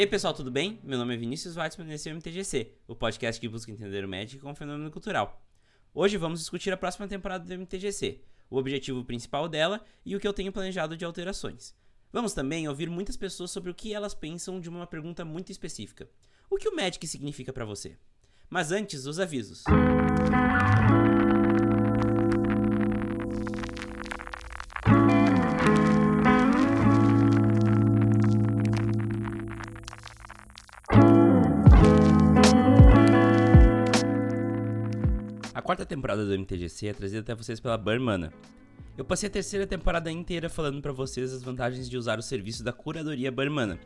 E aí pessoal, tudo bem? Meu nome é Vinícius Weitzman e esse é o MTGC, o podcast que busca entender o Magic como fenômeno cultural. Hoje vamos discutir a próxima temporada do MTGC, o objetivo principal dela e o que eu tenho planejado de alterações. Vamos também ouvir muitas pessoas sobre o que elas pensam de uma pergunta muito específica. O que o Magic significa para você? Mas antes, os avisos. A quarta temporada do MTGC é trazida até vocês pela Burmana. Eu passei a terceira temporada inteira falando para vocês as vantagens de usar o serviço da curadoria Burmana,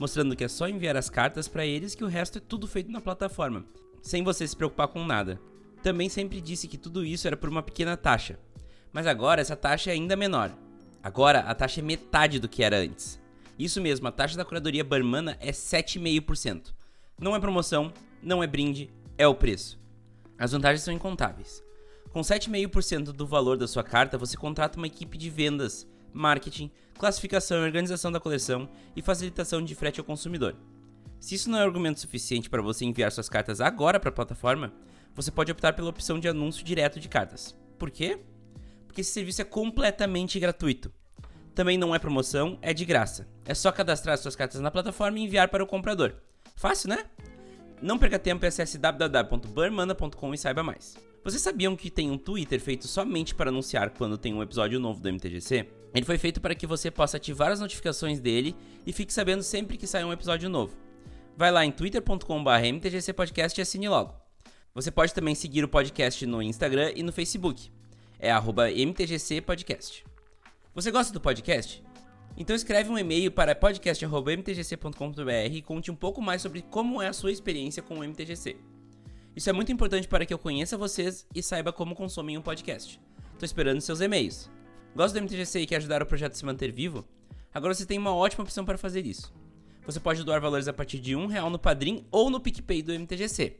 mostrando que é só enviar as cartas para eles que o resto é tudo feito na plataforma, sem você se preocupar com nada. Também sempre disse que tudo isso era por uma pequena taxa, mas agora essa taxa é ainda menor. Agora a taxa é metade do que era antes. Isso mesmo, a taxa da curadoria Burmana é 7,5%. Não é promoção, não é brinde, é o preço. As vantagens são incontáveis. Com 7,5% do valor da sua carta, você contrata uma equipe de vendas, marketing, classificação e organização da coleção e facilitação de frete ao consumidor. Se isso não é argumento suficiente para você enviar suas cartas agora para a plataforma, você pode optar pela opção de anúncio direto de cartas. Por quê? Porque esse serviço é completamente gratuito. Também não é promoção, é de graça. É só cadastrar suas cartas na plataforma e enviar para o comprador. Fácil, né? Não perca tempo e acesse www.burmana.com e saiba mais. Vocês sabiam que tem um Twitter feito somente para anunciar quando tem um episódio novo do MTGC? Ele foi feito para que você possa ativar as notificações dele e fique sabendo sempre que sai um episódio novo. Vai lá em twitter.com.br mtgcpodcast e assine logo. Você pode também seguir o podcast no Instagram e no Facebook. É mtgcpodcast. Você gosta do podcast? Então escreve um e-mail para podcast.mtgc.com.br e conte um pouco mais sobre como é a sua experiência com o MTGC. Isso é muito importante para que eu conheça vocês e saiba como consomem um podcast. Estou esperando seus e-mails. Gosta do MTGC e quer ajudar o projeto a se manter vivo? Agora você tem uma ótima opção para fazer isso. Você pode doar valores a partir de um real no Padrim ou no PicPay do MTGC.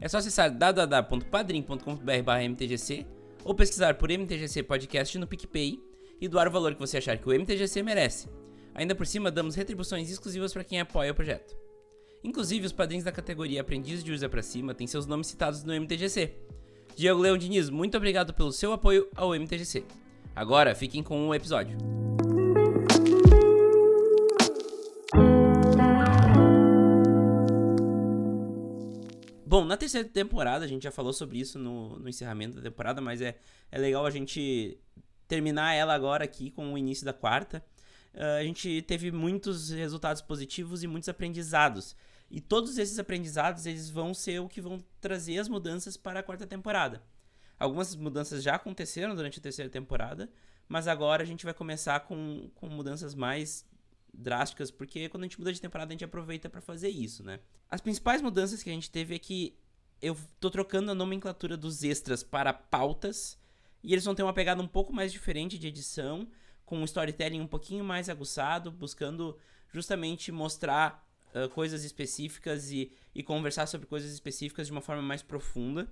É só acessar www.padrim.com.br/mtgc ou pesquisar por MTGC Podcast no PicPay e doar o valor que você achar que o MTGC merece. Ainda por cima, damos retribuições exclusivas para quem apoia o projeto. Inclusive, os padrinhos da categoria Aprendiz de Usa para Cima têm seus nomes citados no MTGC. Diego Leão Diniz, muito obrigado pelo seu apoio ao MTGC. Agora, fiquem com o episódio. Bom, na terceira temporada, a gente já falou sobre isso no, no encerramento da temporada, mas é, é legal a gente terminar ela agora aqui com o início da quarta, uh, a gente teve muitos resultados positivos e muitos aprendizados. E todos esses aprendizados eles vão ser o que vão trazer as mudanças para a quarta temporada. Algumas mudanças já aconteceram durante a terceira temporada, mas agora a gente vai começar com, com mudanças mais drásticas, porque quando a gente muda de temporada a gente aproveita para fazer isso, né? As principais mudanças que a gente teve é que eu tô trocando a nomenclatura dos extras para pautas e eles vão ter uma pegada um pouco mais diferente de edição, com um storytelling um pouquinho mais aguçado, buscando justamente mostrar uh, coisas específicas e, e conversar sobre coisas específicas de uma forma mais profunda.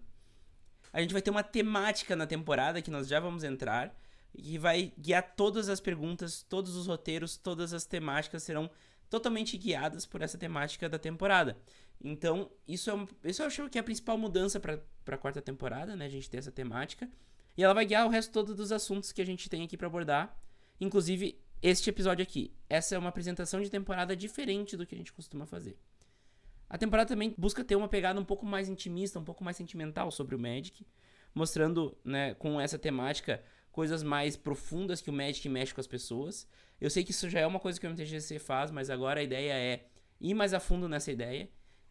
A gente vai ter uma temática na temporada que nós já vamos entrar, que vai guiar todas as perguntas, todos os roteiros, todas as temáticas serão totalmente guiadas por essa temática da temporada. Então, isso, é, isso eu acho que é a principal mudança para a quarta temporada, né? A gente ter essa temática. E ela vai guiar o resto todo dos assuntos que a gente tem aqui para abordar, inclusive este episódio aqui. Essa é uma apresentação de temporada diferente do que a gente costuma fazer. A temporada também busca ter uma pegada um pouco mais intimista, um pouco mais sentimental sobre o Magic, mostrando, né, com essa temática coisas mais profundas que o Magic mexe com as pessoas. Eu sei que isso já é uma coisa que o MTGC faz, mas agora a ideia é ir mais a fundo nessa ideia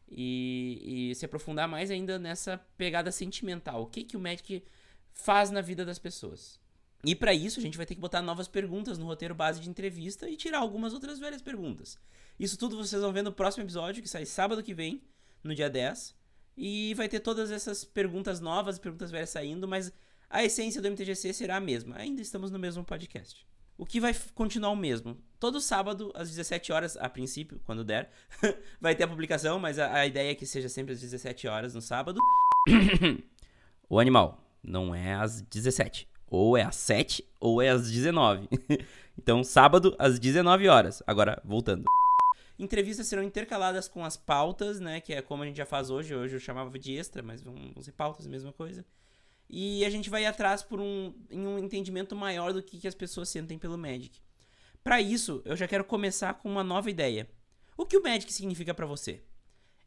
e, e se aprofundar mais ainda nessa pegada sentimental. O que que o Magic faz na vida das pessoas. E para isso a gente vai ter que botar novas perguntas no roteiro base de entrevista e tirar algumas outras velhas perguntas. Isso tudo vocês vão ver no próximo episódio, que sai sábado que vem, no dia 10. E vai ter todas essas perguntas novas, perguntas velhas saindo, mas a essência do MTGC será a mesma. Ainda estamos no mesmo podcast. O que vai continuar o mesmo? Todo sábado, às 17 horas, a princípio, quando der, vai ter a publicação, mas a, a ideia é que seja sempre às 17 horas no sábado. o animal não é às 17. Ou é às 7 ou é às 19. então, sábado às 19 horas. Agora, voltando. Entrevistas serão intercaladas com as pautas, né? Que é como a gente já faz hoje. Hoje eu chamava de extra, mas vão, ser pautas, mesma coisa. E a gente vai atrás por um, em um entendimento maior do que, que as pessoas sentem pelo Magic. Para isso, eu já quero começar com uma nova ideia. O que o Magic significa para você?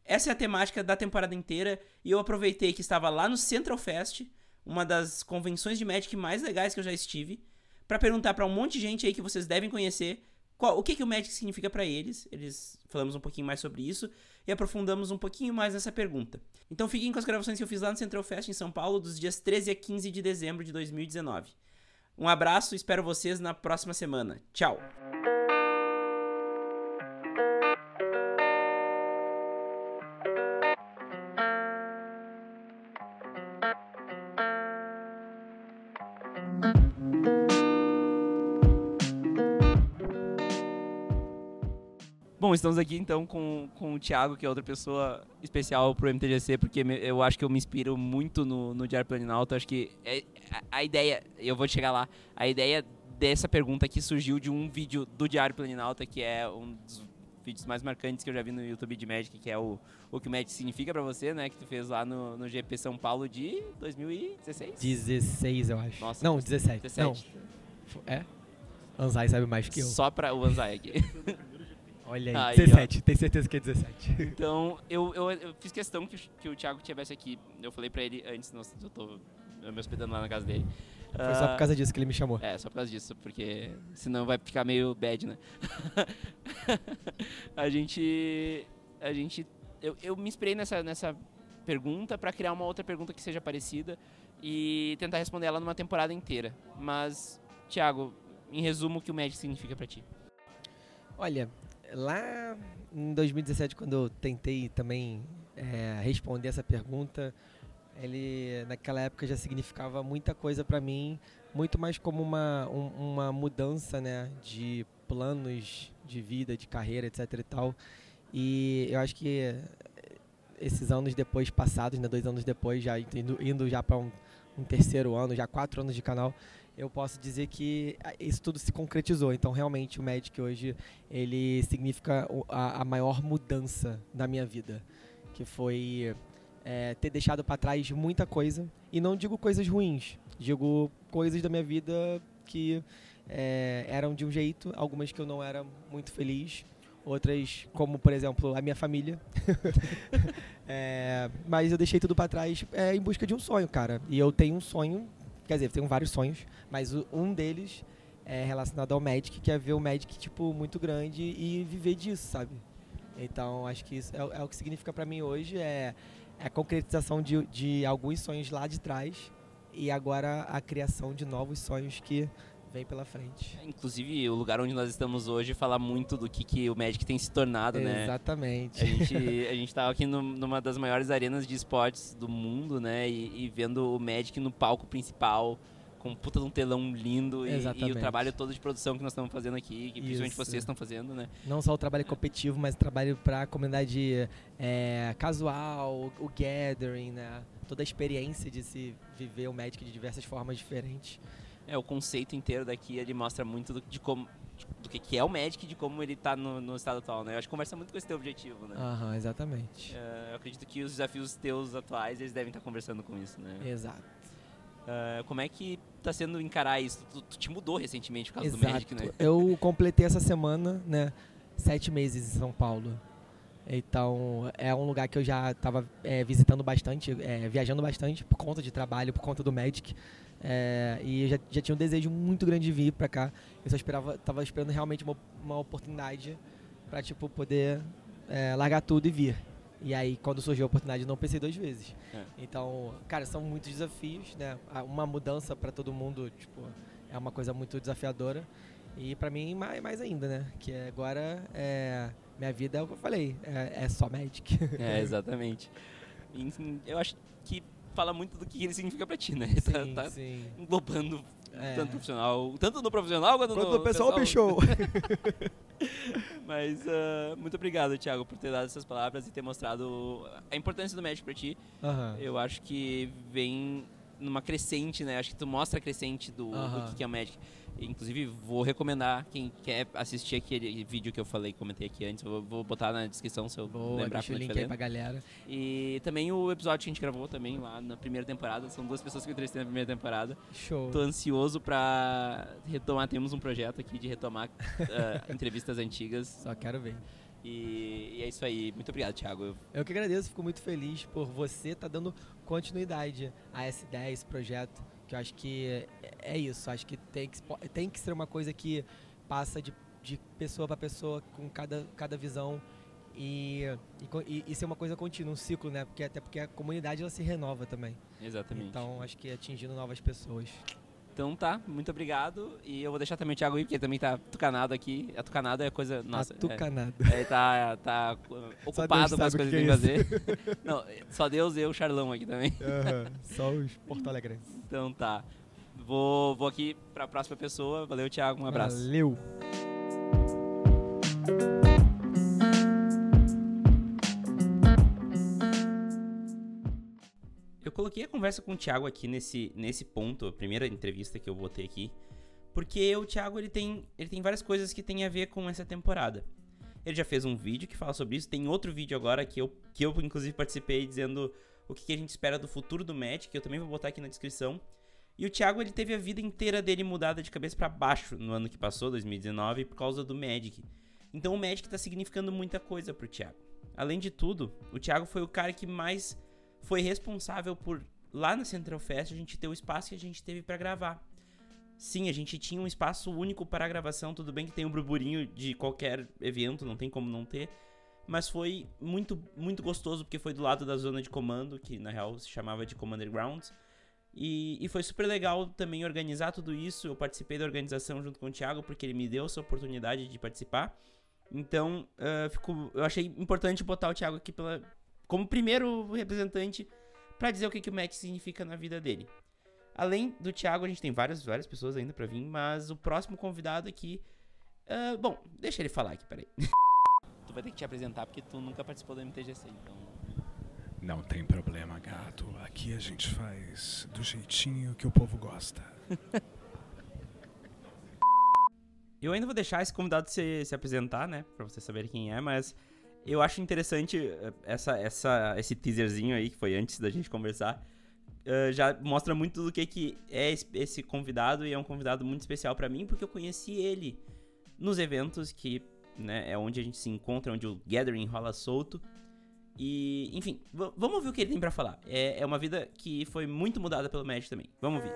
Essa é a temática da temporada inteira e eu aproveitei que estava lá no Central Fest, uma das convenções de Magic mais legais que eu já estive, para perguntar para um monte de gente aí que vocês devem conhecer qual, o que, que o Magic significa para eles. Eles falamos um pouquinho mais sobre isso e aprofundamos um pouquinho mais nessa pergunta. Então fiquem com as gravações que eu fiz lá no Central Fest em São Paulo dos dias 13 a 15 de dezembro de 2019. Um abraço, espero vocês na próxima semana. Tchau! Estamos aqui então com, com o Thiago, que é outra pessoa especial pro MTGC, porque eu acho que eu me inspiro muito no, no Diário Planinalto. Acho que é, a, a, ideia, eu vou chegar lá, a ideia dessa pergunta aqui surgiu de um vídeo do Diário Planinalto, que é um dos vídeos mais marcantes que eu já vi no YouTube de Magic, que é o, o que o Magic significa para você, né? Que tu fez lá no, no GP São Paulo de 2016? 16, eu acho. Nossa, Não, 17. 17. Não. É? Anzai sabe mais que eu. Só pra o Anzai aqui. Olha aí, Aí, 17, tem certeza que é 17. Então, eu, eu, eu fiz questão que, o- que o Thiago tivesse aqui. Eu falei pra ele antes, nossa, eu tô me hospedando lá na casa dele. Foi só por causa disso que ele me chamou. É, só por causa disso, porque senão vai ficar meio bad, né? a gente. A gente. Eu, eu me inspirei nessa, nessa pergunta pra criar uma outra pergunta que seja parecida e tentar responder ela numa temporada inteira. Mas, Thiago, em resumo, o que o Magic significa pra ti? Olha, lá em 2017, quando eu tentei também é, responder essa pergunta, ele naquela época já significava muita coisa para mim, muito mais como uma, um- uma mudança né, de planos de vida, de carreira, etc e tal. E eu acho que esses anos depois passados, né, dois anos depois, já indo, indo já para um, um terceiro ano, já quatro anos de canal, eu posso dizer que ah, isso tudo se concretizou. Então, realmente, o Magic hoje ele significa a, a maior mudança da minha vida, que foi é, ter deixado para trás muita coisa. E não digo coisas ruins, digo coisas da minha vida que é, eram de um jeito, algumas que eu não era muito feliz, outras como por exemplo a minha família. É, mas eu deixei tudo para trás é, em busca de um sonho, cara. E eu tenho um sonho, quer dizer, tenho vários sonhos, mas um deles é relacionado ao Magic, que é ver o Magic tipo muito grande e viver disso, sabe? Então acho que isso é, o- é o que significa para mim hoje é, é a concretização de, de alguns sonhos lá de trás e agora a criação de novos sonhos que vem pela frente. Inclusive, o lugar onde nós estamos hoje fala muito do que, que o Magic tem se tornado, né? Exatamente. A gente, a gente tava aqui num- numa das maiores arenas de esportes do mundo, né? E, e vendo o Magic no palco principal, com um puta de um telão lindo e- e, o Exatamente. trabalho todo de produção que nós estamos fazendo aqui, que principalmente Isso. vocês estão fazendo, né? Não só o trabalho competitivo, mas o trabalho para a comunidade é, casual, o gathering, né? Toda a experiência de se viver o Magic de diversas formas diferentes. É, o conceito inteiro daqui, ele mostra muito do, de como do que, que é o Magic e de como ele tá no, no estado atual, né? Eu acho que conversa muito com esse teu objetivo, né? Aham, exatamente. É, eu acredito que os desafios teus atuais, eles devem estar conversando com isso, né? Exato. É, como é que tá sendo encarar isso? Tu, tu te mudou recentemente por causa do Exato. Magic, né? Eu completei essa semana, né? Sete meses em São Paulo. Então, é um lugar que eu já estava visitando bastante, é, viajando bastante por conta de trabalho, por conta do Magic. É, e eu já, já tinha um desejo muito grande de vir pra cá. Eu só esperava, tava esperando realmente uma, uma oportunidade pra, tipo, poder é, largar tudo e vir. E aí, quando surgiu a oportunidade, eu não pensei duas vezes. É. Então, cara, são muitos desafios, né? Uma mudança pra todo mundo, tipo, é uma coisa muito desafiadora. E pra mim, mais, mais ainda, né? Que agora, é, minha vida é o que eu falei, é, é só Magic. É, exatamente. Eu acho que fala muito do que ele significa pra ti, né? Sim, tá, tá sim. englobando É. tanto profissional, tanto no profissional quanto, Quanto no no pessoal, pessoal. bicho! Mas ah, muito obrigado, Thiago, por ter dado essas palavras e ter mostrado a importância do Magic pra ti. Eu acho que vem numa crescente, né? Acho que tu mostra a crescente do, do que é o Magic. Inclusive, vou recomendar quem quer assistir aquele vídeo que eu falei, comentei aqui antes. Vou, vou botar na descrição se eu Boa, lembrar deixa o link aí pra galera. E também o episódio que a gente gravou também lá na primeira temporada. São duas pessoas que eu entrevistei na primeira temporada. Show. Tô ansioso pra retomar. Temos um projeto aqui de retomar uh, entrevistas antigas. Só quero ver. E, e, é isso aí. Muito obrigado, Thiago. Eu, que agradeço, fico muito feliz por você estar tá dando continuidade a essa ideia, a esse projeto que eu acho que é, é isso. Acho que tem que, tem que ser uma coisa que passa de, de pessoa para pessoa com cada, cada visão e, e, e, ser uma coisa contínua, um ciclo, né? Porque, até porque a comunidade ela se renova também. Exatamente. Então acho que atingindo novas pessoas. Então tá, muito obrigado. E eu vou deixar também o Thiago aí, porque ele também tá tucanado aqui. A tucanado é coisa. Nossa, tucanado. É, ele tá, tá ocupado com as coisas que tem que fazer. Não, só Deus e eu, Charlão aqui também. Uhum, só os Porto Alegre. Então tá. Vou, vou aqui pra próxima pessoa. Valeu, Thiago. Um abraço. Valeu. Coloquei a conversa com o Thiago aqui nesse, nesse ponto, a primeira entrevista que eu botei aqui, porque o Thiago ele tem, ele tem várias coisas que tem a ver com essa temporada. Ele já fez um vídeo que fala sobre isso, tem outro vídeo agora que eu, que eu inclusive participei dizendo o que, que a gente espera do futuro do Magic, que eu também vou botar aqui na descrição. E o Thiago ele teve a vida inteira dele mudada de cabeça para baixo no ano que passou, 2019, por causa do Magic. Então o Magic tá significando muita coisa pro Thiago. Além de tudo, o Thiago foi o cara que mais foi responsável por lá na Central Fest a gente ter o espaço que a gente teve para gravar. Sim, a gente tinha um espaço único para a gravação, tudo bem que tem um burburinho de qualquer evento, não tem como não ter, mas foi muito muito gostoso porque foi do lado da zona de comando, que na real se chamava de Commander Grounds. E, e foi super legal também organizar tudo isso. Eu participei da organização junto com o Thiago porque ele me deu essa oportunidade de participar. Então, uh, fico, eu achei importante botar o Thiago aqui pela, como primeiro representante para dizer o que, que o Matt significa na vida dele. Além do Thiago, a gente tem várias, várias pessoas ainda para vir, mas o próximo convidado aqui. Uh, bom, deixa ele falar aqui, peraí. tu vai ter que te apresentar porque tu nunca participou do MTGC, então. Não tem problema, gato. Aqui a gente faz do jeitinho que o povo gosta. Eu ainda vou deixar esse convidado se, se apresentar, né? Pra vocês saberem quem é, mas eu acho interessante eh, essa, essa, esse teaserzinho aí, que foi antes da gente conversar. Uh, já mostra muito do que, que é esse convidado e é um convidado muito especial para mim porque eu conheci ele nos eventos que né, é onde a gente se encontra, onde o gathering rola solto. E, enfim, vamos ouvir o que ele tem para falar. É, é uma vida que foi muito mudada pelo Magic também. Vamos ouvir.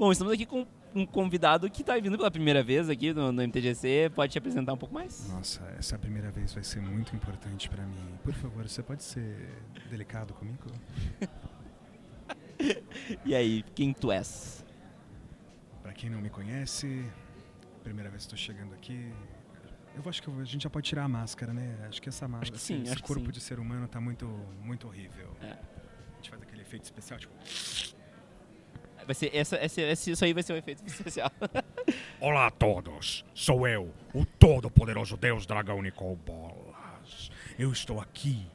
Bom, estamos aqui com um convidado que está vindo pela primeira vez aqui no, no, MTGC. Pode te apresentar um pouco mais? Nossa, essa primeira vez vai ser muito importante para mim. Por favor, você pode ser delicado comigo? e aí, quem tu és? Para quem não me conhece, primeira vez que estou chegando aqui. Eu acho que a gente já pode tirar a máscara, né? Acho que essa máscara, sim, esse, esse corpo de ser humano está muito, muito horrível. É. A gente faz aquele efeito especial, tipo. Vai ser, essa, essa, isso aí vai ser um efeito especial. Olá a todos, sou eu, o todo-poderoso Deus Dragão Nicol Bolas. Eu estou aqui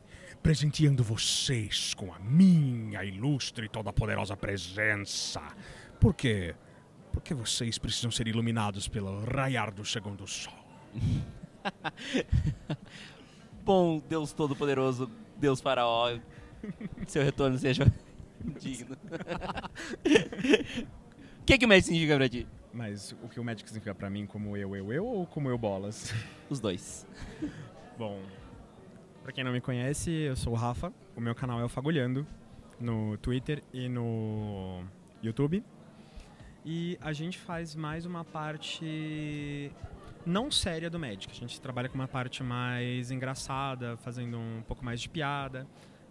presenteando vocês com a minha ilustre e toda-poderosa presença. Por quê? Porque vocês precisam ser iluminados pelo raiar do segundo sol. Bom Deus Todo-Poderoso, Deus Faraó, seu retorno seja digno. O que, que o Magic significa pra ti? Mas o que o Magic significa pra mim como eu, eu, eu ou como eu bolas? Os dois. Bom, pra quem não me conhece, eu sou o Rafa. O meu canal é o Fagulhando, no Twitter e no YouTube. E a gente faz mais uma parte não séria do Magic. A gente trabalha com uma parte mais engraçada, fazendo um pouco mais de piada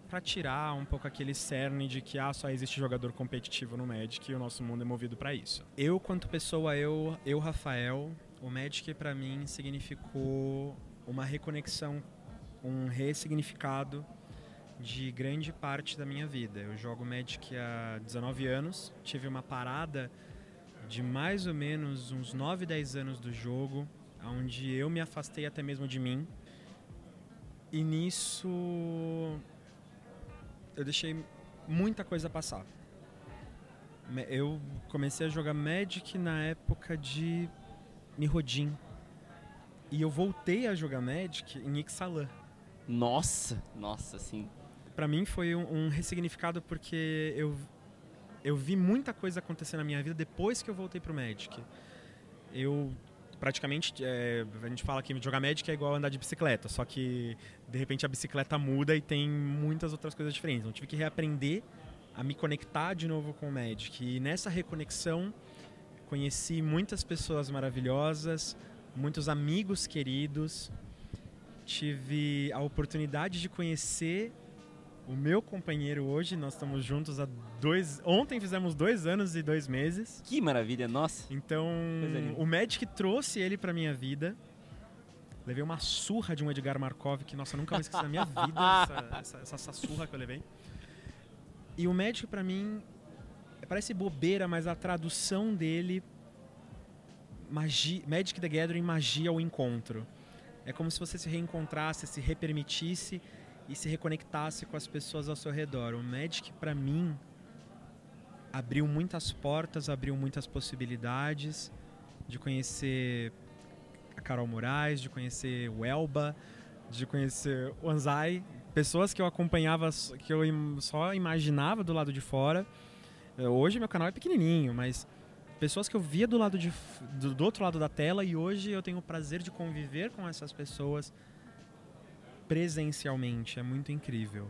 para tirar um pouco aquele cerne de que ah, só existe jogador competitivo no Magic e o nosso mundo é movido para isso. Eu, quanto pessoa, eu, eu Rafael, o Magic para mim significou uma reconexão, um ressignificado de grande parte da minha vida. Eu jogo Magic há 19 anos, tive uma parada de mais ou menos uns 9, 10 anos do jogo, onde eu me afastei até mesmo de mim E nisso eu deixei muita coisa passar. Eu comecei a jogar Magic na época de Mirrodin. E eu voltei a jogar Magic em Ixalan. Nossa, nossa, sim. Pra mim foi um, um ressignificado porque eu, eu vi muita coisa acontecer na minha vida depois que eu voltei pro Magic. Eu praticamente, é, a gente fala que jogar Magic é igual andar de bicicleta, só que de repente a bicicleta muda e tem muitas outras coisas diferentes. Então tive que reaprender a me conectar de novo com o Magic. E nessa reconexão conheci muitas pessoas maravilhosas, muitos amigos queridos. Tive a oportunidade de conhecer o meu companheiro hoje. Nós estamos juntos há dois. Ontem fizemos dois anos e dois meses. Que maravilha, nossa. Então, o Magic trouxe ele pra minha vida. Levei uma surra de um Edgar Markov que, nossa, nunca vou esquecer na minha vida essa, essa, essa- essa surra que eu levei. E o Magic, pra mim, parece bobeira, mas a tradução dele. Magia, Magic the Gathering, magia ao encontro. É como se você se reencontrasse, se repermitisse e se reconectasse com as pessoas ao seu redor. O Magic, pra mim, abriu muitas portas, abriu muitas possibilidades de conhecer a Carol Moraes, de conhecer o Elba, de conhecer o Anzai, pessoas que eu acompanhava, que eu só imaginava do lado de fora. Eh, Hoje meu canal é pequenininho, mas pessoas que eu via do lado de do outro lado da tela e hoje eu tenho o prazer de conviver com essas pessoas presencialmente, é muito incrível.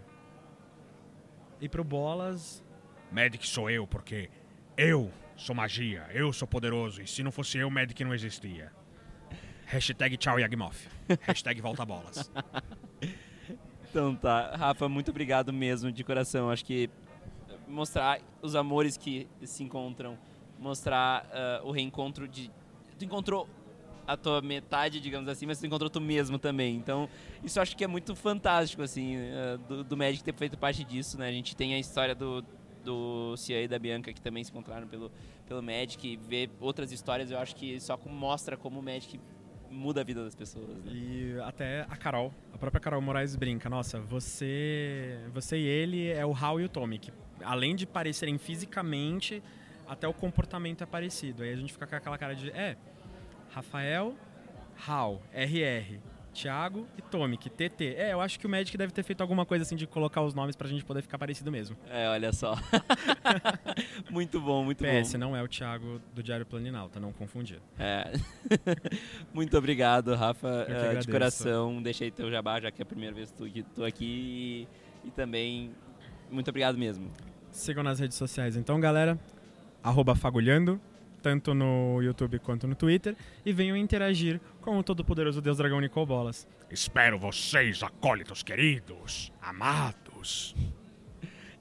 E pro Bolas, Magic sou eu, porque eu sou magia, eu sou poderoso, e se não fosse eu, Magic não existia. Hashtag tchau Yagmoth. Hashtag volta bolas. Então tá, Rafa, muito obrigado mesmo, de coração. Acho que mostrar os amores que se encontram, mostrar ah, o reencontro de. Tu encontrou a tua metade, digamos assim, mas tu encontrou tu mesmo também. Então, isso eu acho que é muito fantástico, assim, ah, do, do Magic ter feito parte disso, né? A gente tem a história do, do Cia e da Bianca que também se encontraram pelo, pelo Magic e ver outras histórias, eu acho que só mostra como o Magic muda a vida das pessoas, né? E até a Carol, a própria Carol Moraes brinca, nossa, você, você e ele é o Hal e o Tommy, que além de parecerem fisicamente, até o comportamento é parecido. Aí a gente fica com aquela cara de, é, Rafael, Hal, RR, Thiago e que TT. É, eu acho que o Magic deve ter feito alguma coisa assim de colocar os nomes pra gente poder ficar parecido mesmo. É, olha só. muito bom, muito PS, bom. não é o Thiago do Diário Planinalta, não confundir. É. muito obrigado, Rafa, eh, de coração. Deixei teu jabá, já que é a primeira vez que tô aqui. E, e também, muito obrigado mesmo. Sigam nas redes sociais então, galera. Arroba Fagulhando, tanto no YouTube quanto no Twitter. E venham interagir com o todo-poderoso Deus Dragão Nicol Bolas. Espero vocês, acólitos queridos, amados.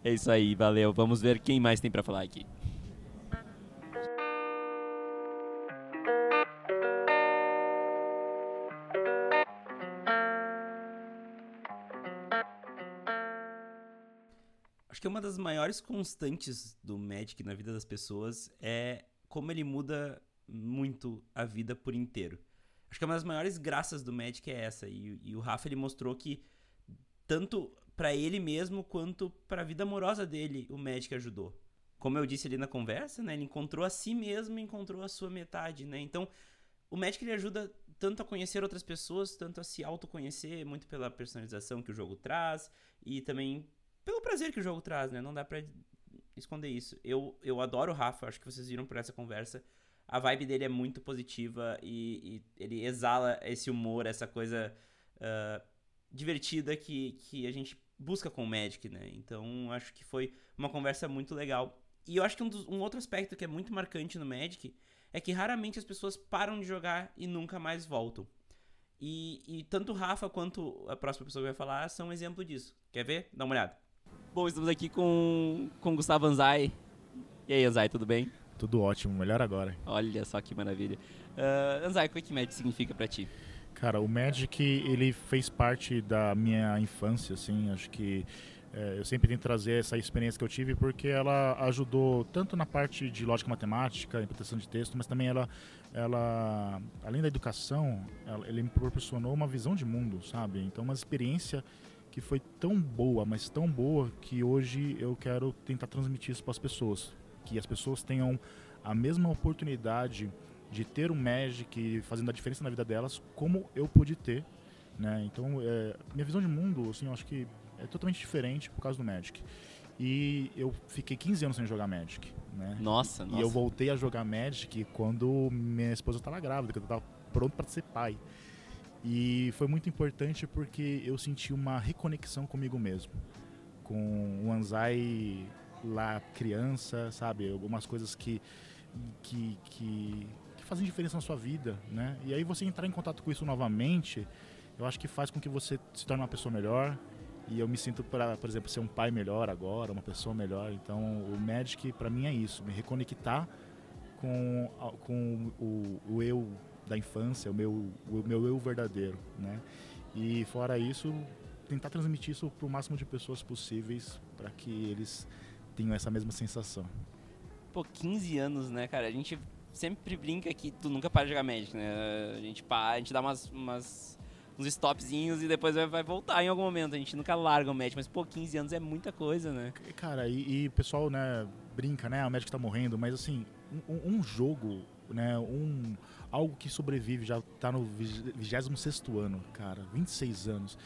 É isso aí, valeu. Vamos ver quem mais tem pra falar aqui. Acho que uma das maiores constantes do Magic na vida das pessoas é como ele muda muito a vida por inteiro. Acho que uma das maiores graças do Magic é essa. E, e o Rafa ele mostrou que tanto pra ele mesmo quanto pra vida amorosa dele o Magic ajudou. Como eu disse ali na conversa, né, ele encontrou a si mesmo, encontrou a sua metade, né? Então, o Magic ele ajuda tanto a conhecer outras pessoas, tanto a se autoconhecer, muito pela personalização que o jogo traz e também pelo prazer que o jogo traz, né? Não dá pra esconder isso. Eu, eu adoro o Rafa, acho que vocês viram por essa conversa. A vibe dele é muito positiva e, e ele exala esse humor, essa coisa ah, divertida que, que a gente busca com o Magic, né? Então acho que foi uma conversa muito legal. E eu acho que um, dos- um outro aspecto que é muito marcante no Magic é que raramente as pessoas param de jogar e nunca mais voltam. E, e tanto o Rafa quanto a próxima pessoa que vai falar são um exemplo disso. Quer ver? Dá uma olhada. Bom, estamos aqui com, com Gustavo Anzai. E aí, Anzai, tudo bem? Tudo ótimo, melhor agora. Olha só que maravilha. Uh, Anzai, o que, Magic significa pra ti? Cara, o Magic, ele fez parte da minha infância, assim, acho que É, eu sempre tento trazer essa experiência que eu tive porque ela ajudou tanto na parte de lógica matemática, interpretação de texto, mas também ela, ela além da educação, ela, ele me proporcionou uma visão de mundo, sabe? Então, uma experiência que foi tão boa, mas tão boa que hoje eu quero tentar transmitir isso para as pessoas, que as pessoas tenham a mesma oportunidade de ter um Magic fazendo a diferença na vida delas, como eu pude ter, né? Então, é, minha visão de mundo, assim, eu acho que é totalmente diferente por causa do Magic. E eu fiquei 15 anos sem jogar Magic, né? Nossa, e nossa. eu voltei a jogar Magic quando minha esposa estava grávida, quando eu estava pronto para ser pai. E foi muito importante porque eu senti uma reconexão comigo mesmo. Com o Anzai lá criança, sabe? Algumas coisas que, que, que, que fazem diferença na sua vida, né? E aí você entrar em contato com isso novamente, eu acho que faz com que você se torne uma pessoa melhor, e eu me sinto para, por exemplo, ser um pai melhor agora, uma pessoa melhor. Então, o Magic para mim é isso, me reconectar com, com o, o eu da infância, o meu, o meu eu verdadeiro, né? E fora isso, tentar transmitir isso para o máximo de pessoas possíveis para que eles tenham essa mesma sensação. Pô, 15 anos, né, cara? A gente sempre brinca que tu nunca para de jogar Magic, né? A gente para, a gente dá umas, umas uns stopzinhos e depois vai, vai, voltar em algum momento. A gente nunca larga o Magic, mas pô, 15 anos é muita coisa, né? Cara, e, o pessoal, né, brinca, né? O Magic tá morrendo, mas assim, um, um jogo, né, um algo que sobrevive, já tá no 26 ano, cara, 26 anos.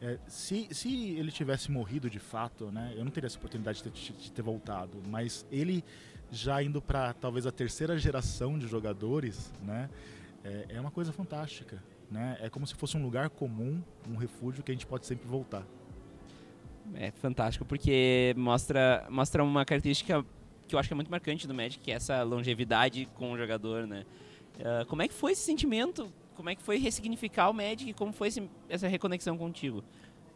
É, se, se ele tivesse morrido de fato, né, eu não teria essa oportunidade de ter, de ter voltado, mas ele já indo para talvez a terceira geração de jogadores, né, é, é uma coisa fantástica. Né? É como se fosse um lugar comum, um refúgio que a gente pode sempre voltar. É fantástico porque mostra, mostra uma característica que eu acho que é muito marcante do Magic, que é essa longevidade com o jogador, né? Uh, como é que foi esse sentimento? Como é que foi ressignificar o Magic? Como foi esse, essa reconexão contigo?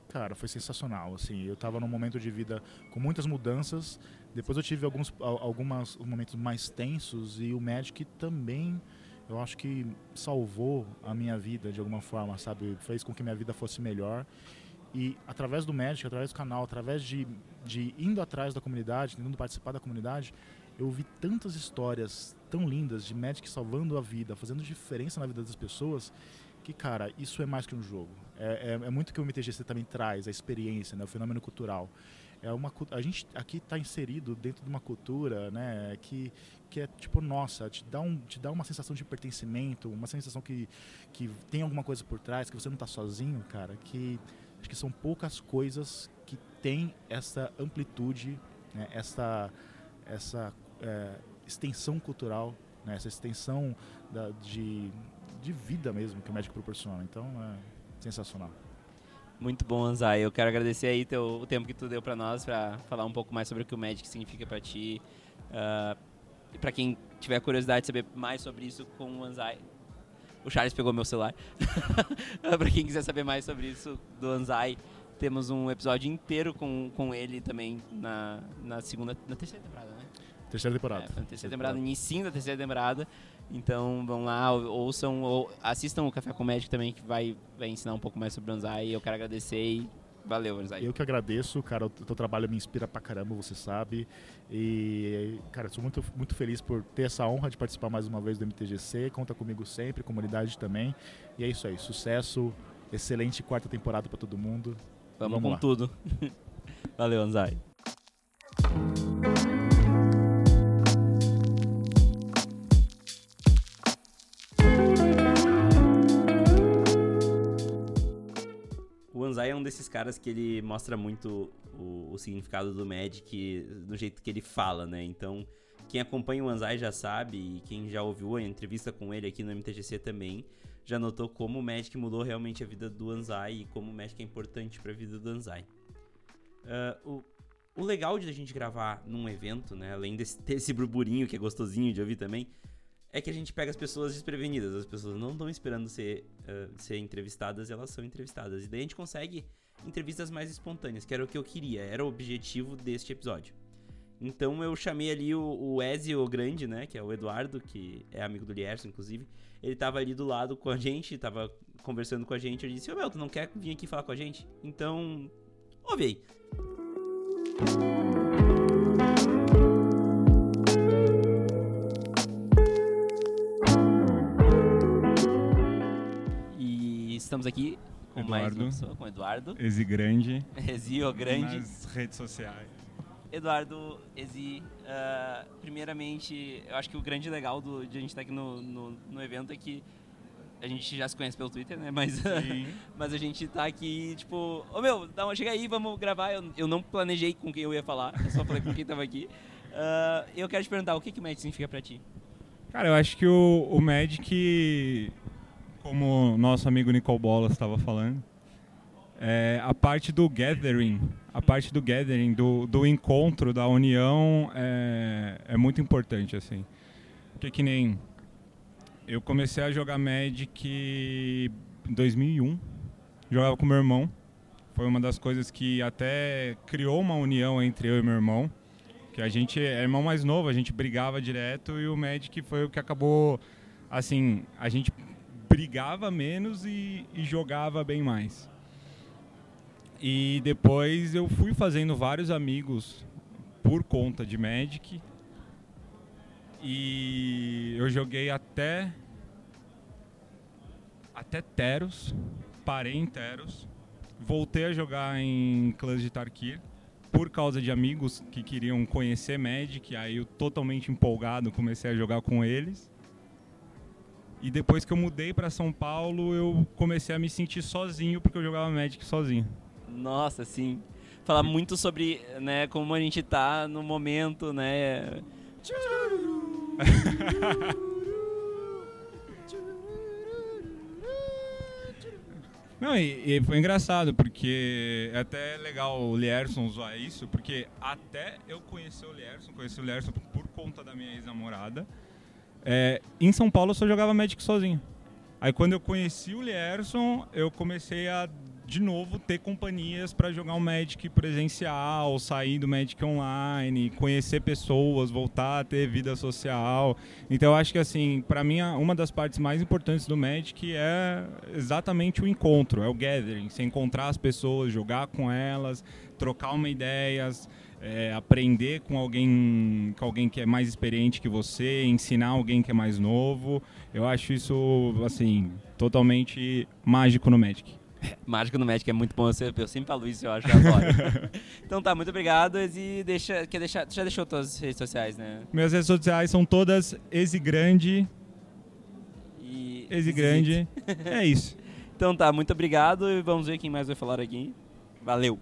Cara, foi sensacional. Assim, eu estava num momento de vida com muitas mudanças. Depois eu tive alguns, alguns momentos mais tensos e o Magic também eu acho que salvou a minha vida de alguma forma, sabe? Fez com que minha vida fosse melhor. E através do Magic, através do canal, através de, de indo atrás da comunidade, tentando participar da comunidade, eu vi tantas histórias tão lindas de Magic salvando a vida, fazendo diferença na vida das pessoas, que, cara, isso é mais que um jogo. É, é, é muito que o MTGC também traz, a experiência, né, o fenômeno cultural é uma a gente aqui está inserido dentro de uma cultura né que que é tipo nossa te dá um te dá uma sensação de pertencimento uma sensação que que tem alguma coisa por trás que você não está sozinho cara que acho que são poucas coisas que tem essa amplitude né, essa essa é, extensão cultural né, essa extensão da, de de vida mesmo que o médico proporciona então é sensacional muito bom, Anzai. Eu quero agradecer aí teu, o tempo que tu deu para nós para falar um pouco mais sobre o que o Magic significa para ti. Uh, ah, para quem tiver curiosidade de saber mais sobre isso com o Anzai, o Charles pegou meu celular. para quem quiser saber mais sobre isso do Anzai, temos um episódio inteiro com, com ele também na, na segunda, na terceira temporada, né? Terceira temporada. É, na terceira temporada, início da terceira temporada. Então vão lá, ouçam, ou assistam o Café com Médico também, que vai, vai ensinar um pouco mais sobre o Banzai. Eu quero agradecer e valeu, Banzai. Eu que agradeço, cara, o teu trabalho me inspira pra caramba, você sabe. E, cara, sou muito, muito feliz por ter essa honra de participar mais uma vez do MTGC. Conta comigo sempre, comunidade também. E é isso aí, sucesso, excelente quarta temporada para todo mundo. Vamos, Vamos com lá. tudo. valeu, Anzai. Banzai é um desses caras que ele mostra muito o, o, significado do Magic do jeito que ele fala, né? Então, quem acompanha o Anzai já sabe, e quem já ouviu a entrevista com ele aqui no MTGC também, já notou como o Magic mudou realmente a vida do Anzai e como o Magic é importante para a vida do Anzai. Uh, o, o legal de a gente gravar num evento, né, além desse, desse burburinho que é gostosinho de ouvir também, é que a gente pega as pessoas desprevenidas. As pessoas não estão esperando ser, uh, ser entrevistadas, elas são entrevistadas. E daí a gente consegue entrevistas mais espontâneas, que era o que eu queria, era o objetivo deste episódio. Então eu chamei ali o, o Ezio Grande, né, que é o Eduardo, que é amigo do Lierson, inclusive. Ele tava ali do lado com a gente, tava conversando com a gente. Eu disse, ô meu, tu não quer vir aqui falar com a gente? Então, ouve aí. E estamos aqui com mais Eduardo. uma pessoa, com o Eduardo. Ezi grande Exio Grande. nas redes sociais. Eduardo, Ezi, ah, primeiramente, eu acho que o grande legal do, de a gente estar aqui no, no, no evento é que a gente já se conhece pelo Twitter, né? Mas, mas a gente tá aqui, tipo, ô meu, dá uma, chega aí, vamos gravar. Eu, eu não planejei com quem eu ia falar, eu só falei com quem tava aqui. Ah, eu quero te perguntar, o que que Magic significa pra ti? Cara, eu acho que o, o Magic, como nosso amigo Nicole Bolas estava falando, é, a parte do gathering, a parte do gathering, do, do encontro, da união, é, é muito importante, assim. Porque que nem eu comecei a jogar Magic em 2001, jogava com meu irmão. Foi uma das coisas que até criou uma união entre eu e meu irmão. Que a gente é irmão mais novo, a gente brigava direto e o Magic foi o que acabou, assim, a gente brigava menos e, e jogava bem mais. E depois eu fui fazendo vários amigos por conta de Magic. E eu joguei até até Teros, parei em Teros, voltei a jogar em clãs de Tarkir por causa de amigos que queriam conhecer Magic, aí eu totalmente empolgado comecei a jogar com eles. E depois que eu mudei para São Paulo, eu comecei a me sentir sozinho porque eu jogava Magic sozinho. Nossa, sim. Falar muito sobre, né, como a gente tá no momento, né? Não, e, e foi engraçado, porque é até legal o Lierson zoar isso, porque até eu conheci o Lierson, conheci o Lierson por conta da minha ex-namorada, é, em São Paulo eu só jogava Magic sozinho. Aí quando eu conheci o Lierson, eu comecei a, de novo, ter companhias para jogar um Magic presencial, sair do Magic online, conhecer pessoas, voltar a ter vida social. Então eu acho que assim, para mim uma das partes mais importantes do Magic é exatamente o encontro, é o gathering, você encontrar as pessoas, jogar com elas, trocar uma ideias, é, aprender com alguém, com alguém que é mais experiente que você, ensinar alguém que é mais novo. Eu acho isso assim totalmente mágico no Magic. Mágico no Magic é muito bom, eu sempre, eu sempre falo isso, eu acho, eu adoro. então tá, muito obrigado, e deixa, quer deixar, tu já deixou todas as redes sociais, né? Minhas redes sociais são todas Exigrande, E Exigrande. É isso. Então tá, muito obrigado e vamos ver quem mais vai falar aqui. Valeu.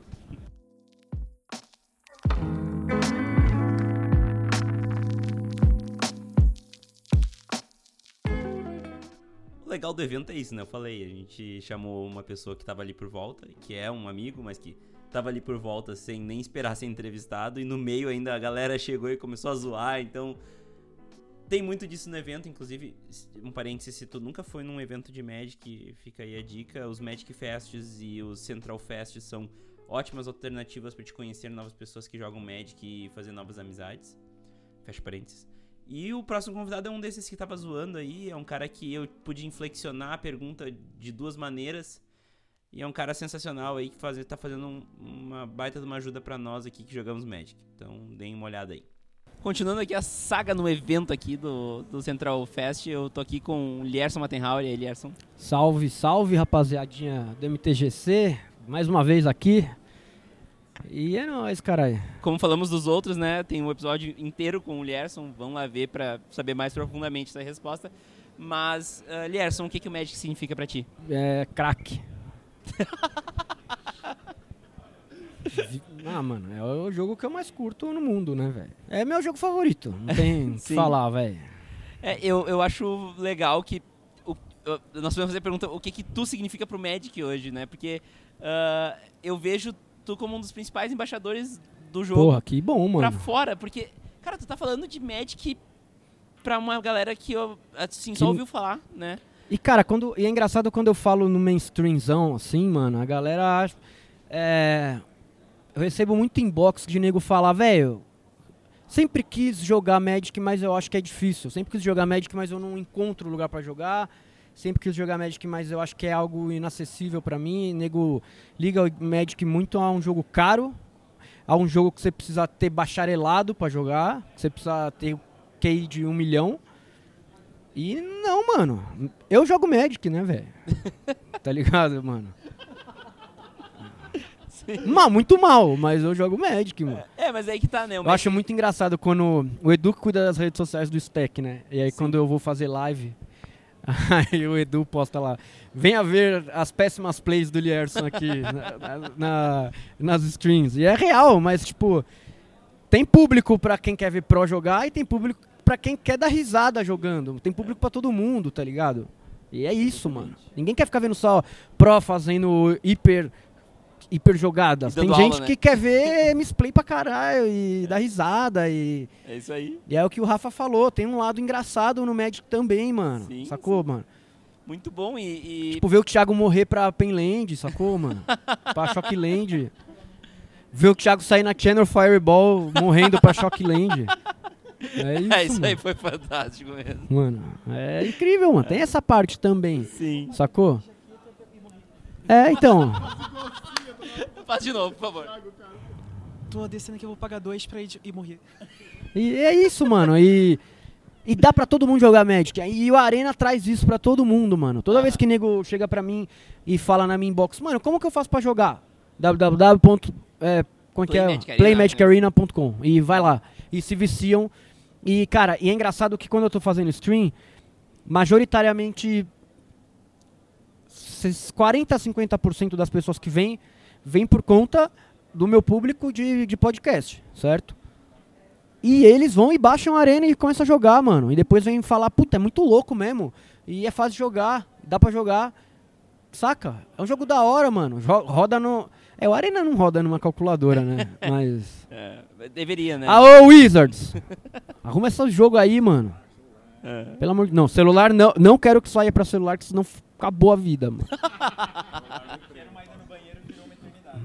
O legal do evento é isso, né? Eu falei, a gente chamou uma pessoa que tava ali por volta, que é um amigo, mas que tava ali por volta sem nem esperar ser entrevistado, e no meio ainda a galera chegou e começou a zoar, então tem muito disso no evento, inclusive, um parênteses, se tu nunca foi num evento de Magic, fica aí a dica, os Magic Fests e os Central Fests são ótimas alternativas para te conhecer novas pessoas que jogam Magic e fazer novas amizades. Fecha parênteses. E o próximo convidado é um desses que tava zoando aí, é um cara que eu pude inflexionar a pergunta de duas maneiras. E é um cara sensacional aí que faz, tá fazendo um- uma baita de uma ajuda pra nós aqui que jogamos Magic. Então, deem uma olhada aí. Continuando aqui a saga no evento aqui do, do Central Fest, eu tô aqui com o Lierson Mattenhauer. E aí, Lierson? Salve, salve, rapaziadinha do MTGC. Mais uma vez aqui. E é nóis, caralho. Como falamos dos outros, né? Tem um episódio inteiro com o Lierson. Vamos lá ver pra saber mais profundamente essa resposta. Mas, uh, Lierson, o que, que o Magic significa pra ti? É craque. Vi- ah, mano, é o jogo que eu mais curto no mundo, né, velho? É meu jogo favorito. Não tem o que falar, velho. É, eu, eu acho legal que. Nós podemos fazer a pergunta: o que, que tu significa pro Magic hoje, né? Porque ah, eu vejo tu como um dos principais embaixadores do jogo Porra, que bom, pra mano. fora. Porque, cara, tu tá falando de Magic pra uma galera que eu, assim, Que só ouviu falar, né? E, cara, quando, e é engraçado quando eu falo no mainstreamzão, assim, mano, a galera acha. É, eu recebo muito inbox de nego falar, velho. Sempre quis jogar Magic, mas eu acho que é difícil. Sempre quis jogar Magic, mas eu não encontro lugar pra jogar. Sempre quis jogar Magic, mas eu acho que é algo inacessível pra mim. Nego liga o Magic muito a um jogo caro. a um jogo que você precisa ter bacharelado pra jogar, você precisa ter QI de um milhão. E não, mano. Eu jogo Magic, né, velho? tá ligado, mano? Mal, muito mal, mas eu jogo Magic, mano. É, mas aí que tá, né? Eu acho muito engraçado quando o Edu cuida das redes sociais do Stack, né? E aí Sim. quando eu vou fazer live, aí o Edu posta lá, venha ver as péssimas plays do Lierson aqui na- na- na- nas streams. E é real, mas tipo, tem público pra quem quer ver pro jogar e tem público pra quem quer dar risada jogando. Tem público pra todo mundo, tá ligado? E é isso, mano. Ninguém quer ficar vendo só pro fazendo hiper hiper jogadas. E Tem gente aula, né? que quer ver misplay pra caralho e dar risada e É isso aí. e é o que o Rafa falou, tem um lado engraçado no Magic também, mano. Sim, sacou, mano? Muito bom e. e- Tipo, ver o Thiago morrer pra Penland, sacou, mano? pra Shockland. Ver o Thiago sair na Channel Fireball morrendo pra Shockland. É isso, é, isso mano. aí foi fantástico mesmo. Mano, é incrível, mano. Tem essa parte também, Sim. sacou? É, então. Faz de novo, por favor. Tô descendo aqui, eu vou pagar dois pra ir de- e morrer. E é isso, mano. E, e dá pra todo mundo jogar Magic. E o Arena traz isso pra todo mundo, mano. Toda vez que nego chega pra mim e fala na minha inbox, mano, como que eu faço pra jogar? www. É, como é que é? Playmagicarena. Playmagicarena.com. E vai lá. E se viciam. E, cara, e é engraçado que quando eu tô fazendo stream, majoritariamente esses 40 a 50% das pessoas que vêm, vêm por conta do meu público de, de podcast, certo? E eles vão e baixam a arena e começam a jogar, mano. E depois vêm falar, puta, é muito louco mesmo. E é fácil de jogar, dá pra jogar. Saca? É um jogo da hora, mano. Roda no. É, o Arena não roda numa calculadora, né? Mas. É, deveria, né? Aô, Wizards! Arruma esse jogo aí, mano. É. Pelo amor de Não, celular não. Não quero que saia pra celular, que senão acabou a vida, mano.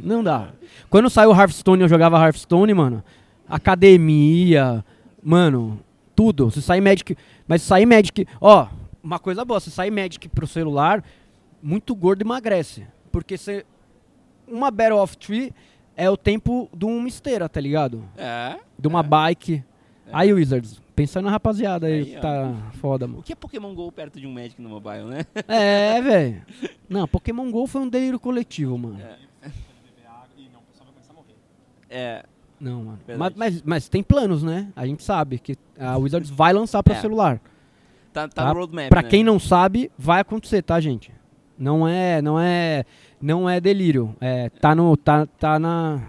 Não dá. Quando saiu Hearthstone, eu jogava Hearthstone, mano. Academia, mano, tudo. Se sair Magic. Mas se sair Magic. Ó, uma coisa boa, se sair Magic pro celular, muito gordo emagrece. Porque você. Uma Battle of Tree é o tempo de uma esteira, tá ligado? É. De uma bike. Aí, Wizards, pensando na rapaziada aí, Aí, que ó. tá foda, O mano. que é Pokémon GO perto de um Magic no mobile, né? É, velho. Não, Pokémon GO foi um delírio coletivo, mano. É. Não, mano. Mas, mas, mas tem planos, né? A gente sabe que a Wizards vai lançar pra É. celular. Tá, tá, Tá? no roadmap. Pra né? quem não sabe, vai acontecer, tá, gente? Não é, não é, não é delírio. É, tá no, tá, tá na.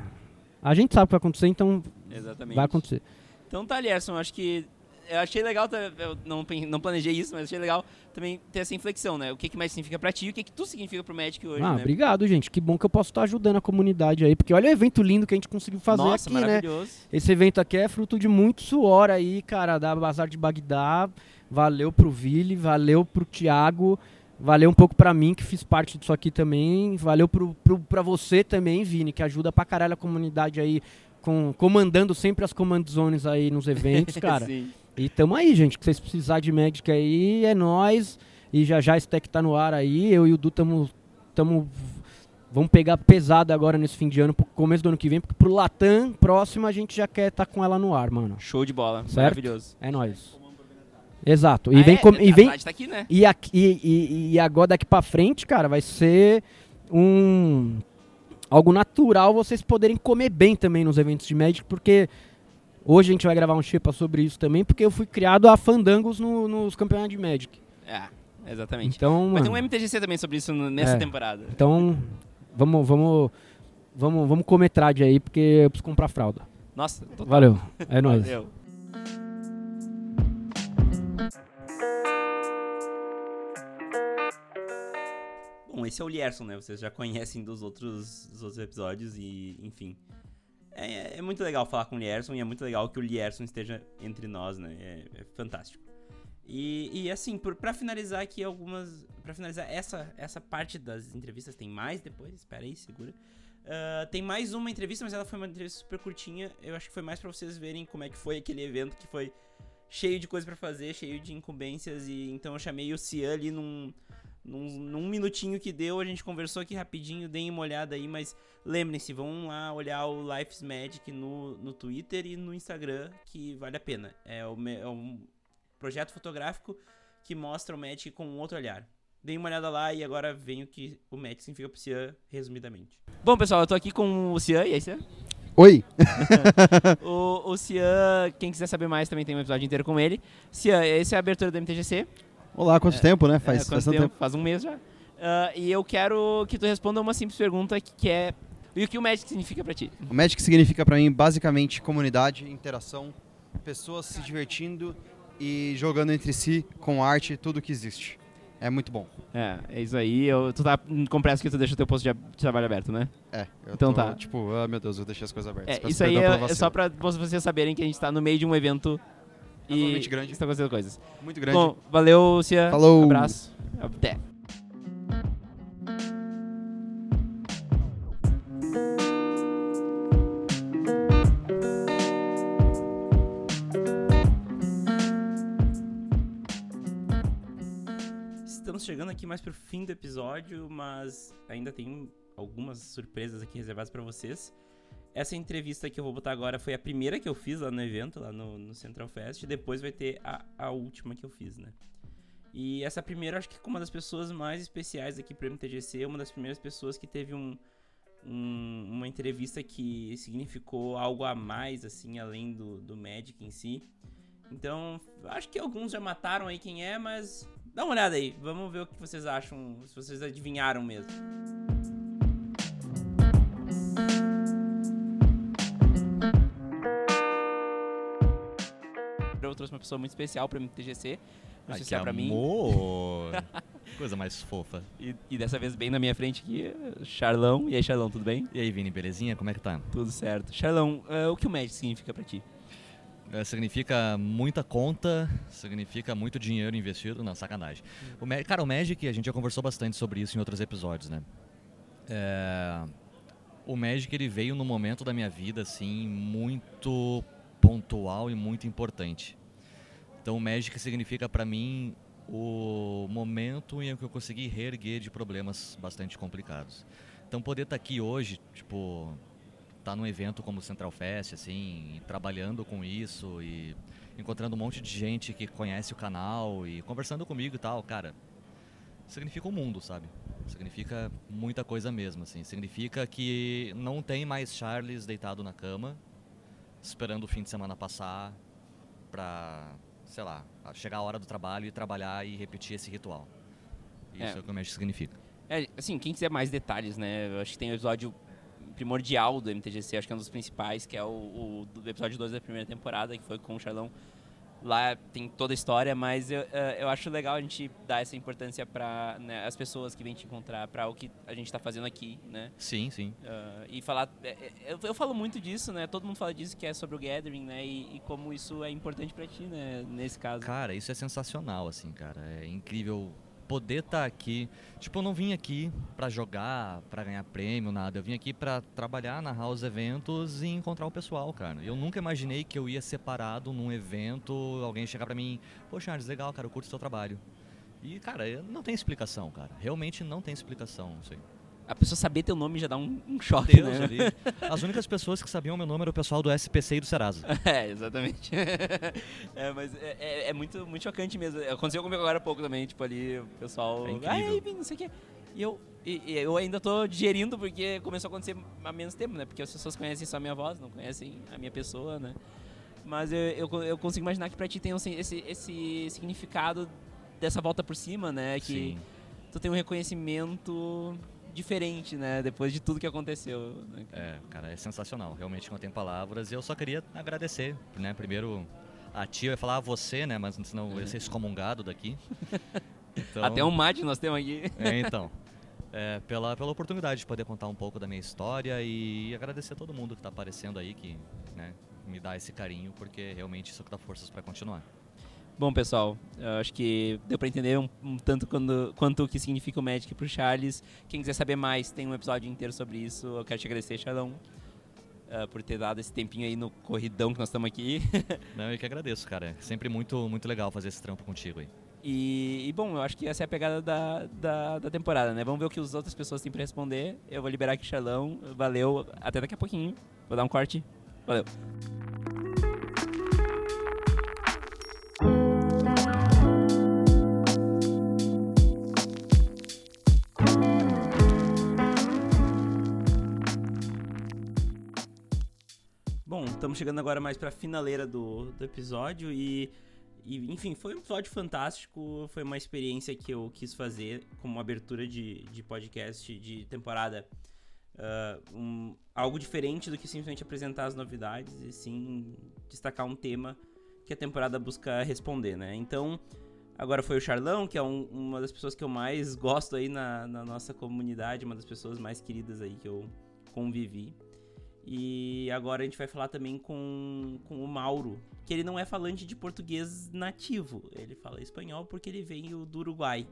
A gente sabe o que vai acontecer, então Exatamente. vai acontecer. Então tá, Lierson, acho que. Eu achei legal, eu não, não planejei isso, mas achei legal também ter essa inflexão, né? O que, que mais significa pra ti e o que, que tu significa pro Magic hoje, ah, né? obrigado, gente. Que bom que eu posso estar ajudando a comunidade aí, porque olha o evento lindo que a gente conseguiu fazer Nossa, aqui, né? maravilhoso. Esse evento aqui é fruto de muito suor aí, cara, da Bazar de Bagdá. Valeu pro Vili, valeu pro Thiago, valeu um pouco pra mim, que fiz parte disso aqui também. Valeu pro, pro, pra você também, Vini, que ajuda pra caralho a comunidade aí, com, comandando sempre as command zones aí nos eventos, cara. Sim. E tamo aí, gente, que vocês precisarem de Magic aí, é nóis. E já já a Stack tá no ar aí, eu e o Du tamo, tamo Vamos pegar pesado agora nesse fim de ano, pro começo do ano que vem, porque pro Latam próximo a gente já quer estar com ela no ar, mano. Show de bola. Certo? Maravilhoso. É nóis. Exato. E Ah, vem é? e A vem tá aqui, né? e, aqui, e, e- e agora daqui pra frente, cara, vai ser um algo natural vocês poderem comer bem também nos eventos de Magic, porque hoje a gente vai gravar um Shepa sobre isso também, porque eu fui criado a fandangos no- nos campeonatos de Magic. É, exatamente. Então, Vai ter um MTGC também sobre isso nessa É. temporada. então vamos, vamos, vamos, vamos comer trade aí, porque eu preciso comprar fralda. Nossa, total. Valeu, é nóis. Valeu. Bom, esse é o Lierson, né? Vocês já conhecem dos outros, dos outros episódios e, enfim. É, é muito legal falar com o Lierson e é muito legal que o Lierson esteja entre nós, né? É, é fantástico. E, e assim, por, pra finalizar aqui algumas. Pra finalizar essa, essa parte das entrevistas, tem mais depois? Espera aí, segura. Ah, tem mais uma entrevista, mas ela foi uma entrevista super curtinha. Eu acho que foi mais pra vocês verem como é que foi aquele evento que foi cheio de coisa pra fazer, cheio de incumbências. E então eu chamei o Cian ali num, num, num minutinho que deu, a gente conversou aqui rapidinho, deem uma olhada aí, mas lembrem-se, vão lá olhar o Life's Magic no, no Twitter e no Instagram, que vale a pena. É, o, é um projeto fotográfico que mostra o Magic com um outro olhar. Deem uma olhada lá e agora vem o que o Magic significa pro Cian, resumidamente. Bom, pessoal, eu tô aqui com o Cian, e aí, Cian? Oi! o, o Cian, quem quiser saber mais, também tem um episódio inteiro com ele. Cian, essa é a abertura do MTGC. Olá, quanto tempo, né? É, Faz, quanto faz tempo? tempo. Faz um mês já. Ah, e eu quero que tu responda uma simples pergunta que, é... E o que o Magic significa pra ti? O Magic significa pra mim basicamente comunidade, interação, pessoas se divertindo e jogando entre si com arte, tudo que existe. É muito bom. É, é isso aí. Eu, tu tá com pressa que tu deixa o teu posto de, de trabalho aberto, né? É, eu Então tô, tá. tipo, ah meu Deus, eu deixei as coisas abertas. É, isso aí é, é só pra vocês saberem que a gente tá no meio de um evento e Razoavelmente grande. estão acontecendo coisas. Muito grande. Bom, valeu, Cia. Falou. Abraço. Até. Estamos chegando aqui mais pro fim do episódio, mas ainda tem algumas surpresas aqui reservadas pra vocês. Essa entrevista que eu vou botar agora foi a primeira que eu fiz lá no evento, lá no, no Central Fest, e depois vai ter a, a última que eu fiz, né? E essa primeira, acho que como uma das pessoas mais especiais aqui pro MTGC, uma das primeiras pessoas que teve um, um- uma entrevista que significou algo a mais, assim, além do, do Magic em si. Então, acho que alguns já mataram aí quem é, mas dá uma olhada aí. Vamos ver o que vocês acham, se vocês adivinharam mesmo. Uma pessoa muito especial pro MTGC. Muito Ai, que especial pra mim. amor! Coisa mais fofa. E, e dessa vez bem na minha frente aqui, Charlão. E aí, Charlão, tudo bem? E aí, Vini, belezinha? Como é que tá? Tudo certo. Charlão, eh, o que o Magic significa pra ti? É, significa muita conta, significa muito dinheiro investido, não, sacanagem. O cara, o Magic, a gente já conversou bastante sobre isso em outros episódios, né? É, o Magic, ele veio num momento da minha vida, assim, muito pontual e muito importante. Então, o Magic significa pra mim o momento em que eu consegui reerguer de problemas bastante complicados. Então, poder estar aqui hoje, tipo, estar num evento como o Central Fest, assim, trabalhando com isso e encontrando um monte de gente que conhece o canal e conversando comigo e tal, cara, significa o mundo, sabe? Significa muita coisa mesmo, assim. Significa que não tem mais Charles deitado na cama, esperando o fim de semana passar pra, sei lá, chegar a hora do trabalho e trabalhar e repetir esse ritual. Isso É. é, o que o Magic significa. É, assim, quem quiser mais detalhes, né? Eu acho que tem o episódio primordial do MTGC, acho que é um dos principais, que é o, o do episódio 2 da primeira temporada, que foi com o Charlão. Lá tem toda a história, mas eu, eh, eu acho legal a gente dar essa importância para as pessoas que vêm te encontrar, para o que a gente está fazendo aqui, né? Sim, sim. Ah, e falar. é, é, Eu, eu falo muito disso, né? Todo mundo fala disso que é sobre o gathering, né? E, e como isso é importante para ti, né? Nesse caso. Cara, isso é sensacional, assim, cara. É incrível poder estar aqui. Tipo, eu não vim aqui pra jogar, pra ganhar prêmio, nada. Eu vim aqui pra trabalhar, narrar os eventos e encontrar o pessoal, cara. Eu nunca imaginei que eu ia separado num evento, alguém chegar pra mim, pô, Charles, legal, cara, eu curto o seu trabalho. E, cara, não tem explicação, cara. Realmente não tem explicação, não sei. A pessoa saber teu nome já dá um, um choque, Deus né? ali. As únicas pessoas que sabiam meu nome era o pessoal do SPC e do Serasa. É, exatamente. é, mas é, é- é muito, muito chocante mesmo. Aconteceu comigo agora há pouco também, tipo, ali, o pessoal. É. Ai, não sei o quê. E eu, e, e eu ainda tô digerindo porque começou a acontecer há menos tempo, né? Porque as pessoas conhecem só a minha voz, não conhecem a minha pessoa, né? Mas eu, eu, eu consigo imaginar que pra ti tem sen- esse, esse significado dessa volta por cima, né? Que Sim. tu tem um reconhecimento diferente, né? Depois de tudo que aconteceu. Né? É, cara, é sensacional. Realmente não tem palavras. E eu só queria agradecer, né? Primeiro a tia, eu ia falar a você, né? Mas senão eu ia ser excomungado daqui. Então, Até um mate nós temos aqui. É, então. É, pela, pela oportunidade de poder contar um pouco da minha história e agradecer a todo mundo que está aparecendo aí, que né, me dá esse carinho, porque realmente isso que dá forças para continuar. Bom, pessoal, eu acho que deu pra entender um, um tanto quando, quanto o que significa o Magic pro Charles. Quem quiser saber mais, tem um episódio inteiro sobre isso. Eu quero te agradecer, Charlão, ah, por ter dado esse tempinho aí no corridão que nós estamos aqui. Não, eu que agradeço, cara. É sempre muito, muito legal fazer esse trampo contigo aí. E, e, bom, eu acho que essa é a pegada da, da, da, temporada, né? Vamos ver o que as outras pessoas têm pra responder. Eu vou liberar aqui o Charlão. Valeu, até daqui a pouquinho. Vou dar um corte. Valeu. Estamos chegando agora mais para a finaleira do, do episódio e e, enfim, foi um episódio fantástico. Foi uma experiência que eu quis fazer como abertura de, de podcast de temporada. Uh, um, algo diferente do que simplesmente apresentar as novidades e sim destacar um tema que a temporada busca responder, né? Então, agora foi o Charlão, que é um, uma das pessoas que eu mais gosto aí na, na nossa comunidade, uma das pessoas mais queridas aí que eu convivi. E agora a gente vai falar também com, com o Mauro, que ele não é falante de português nativo. Ele fala espanhol porque ele veio do Uruguai.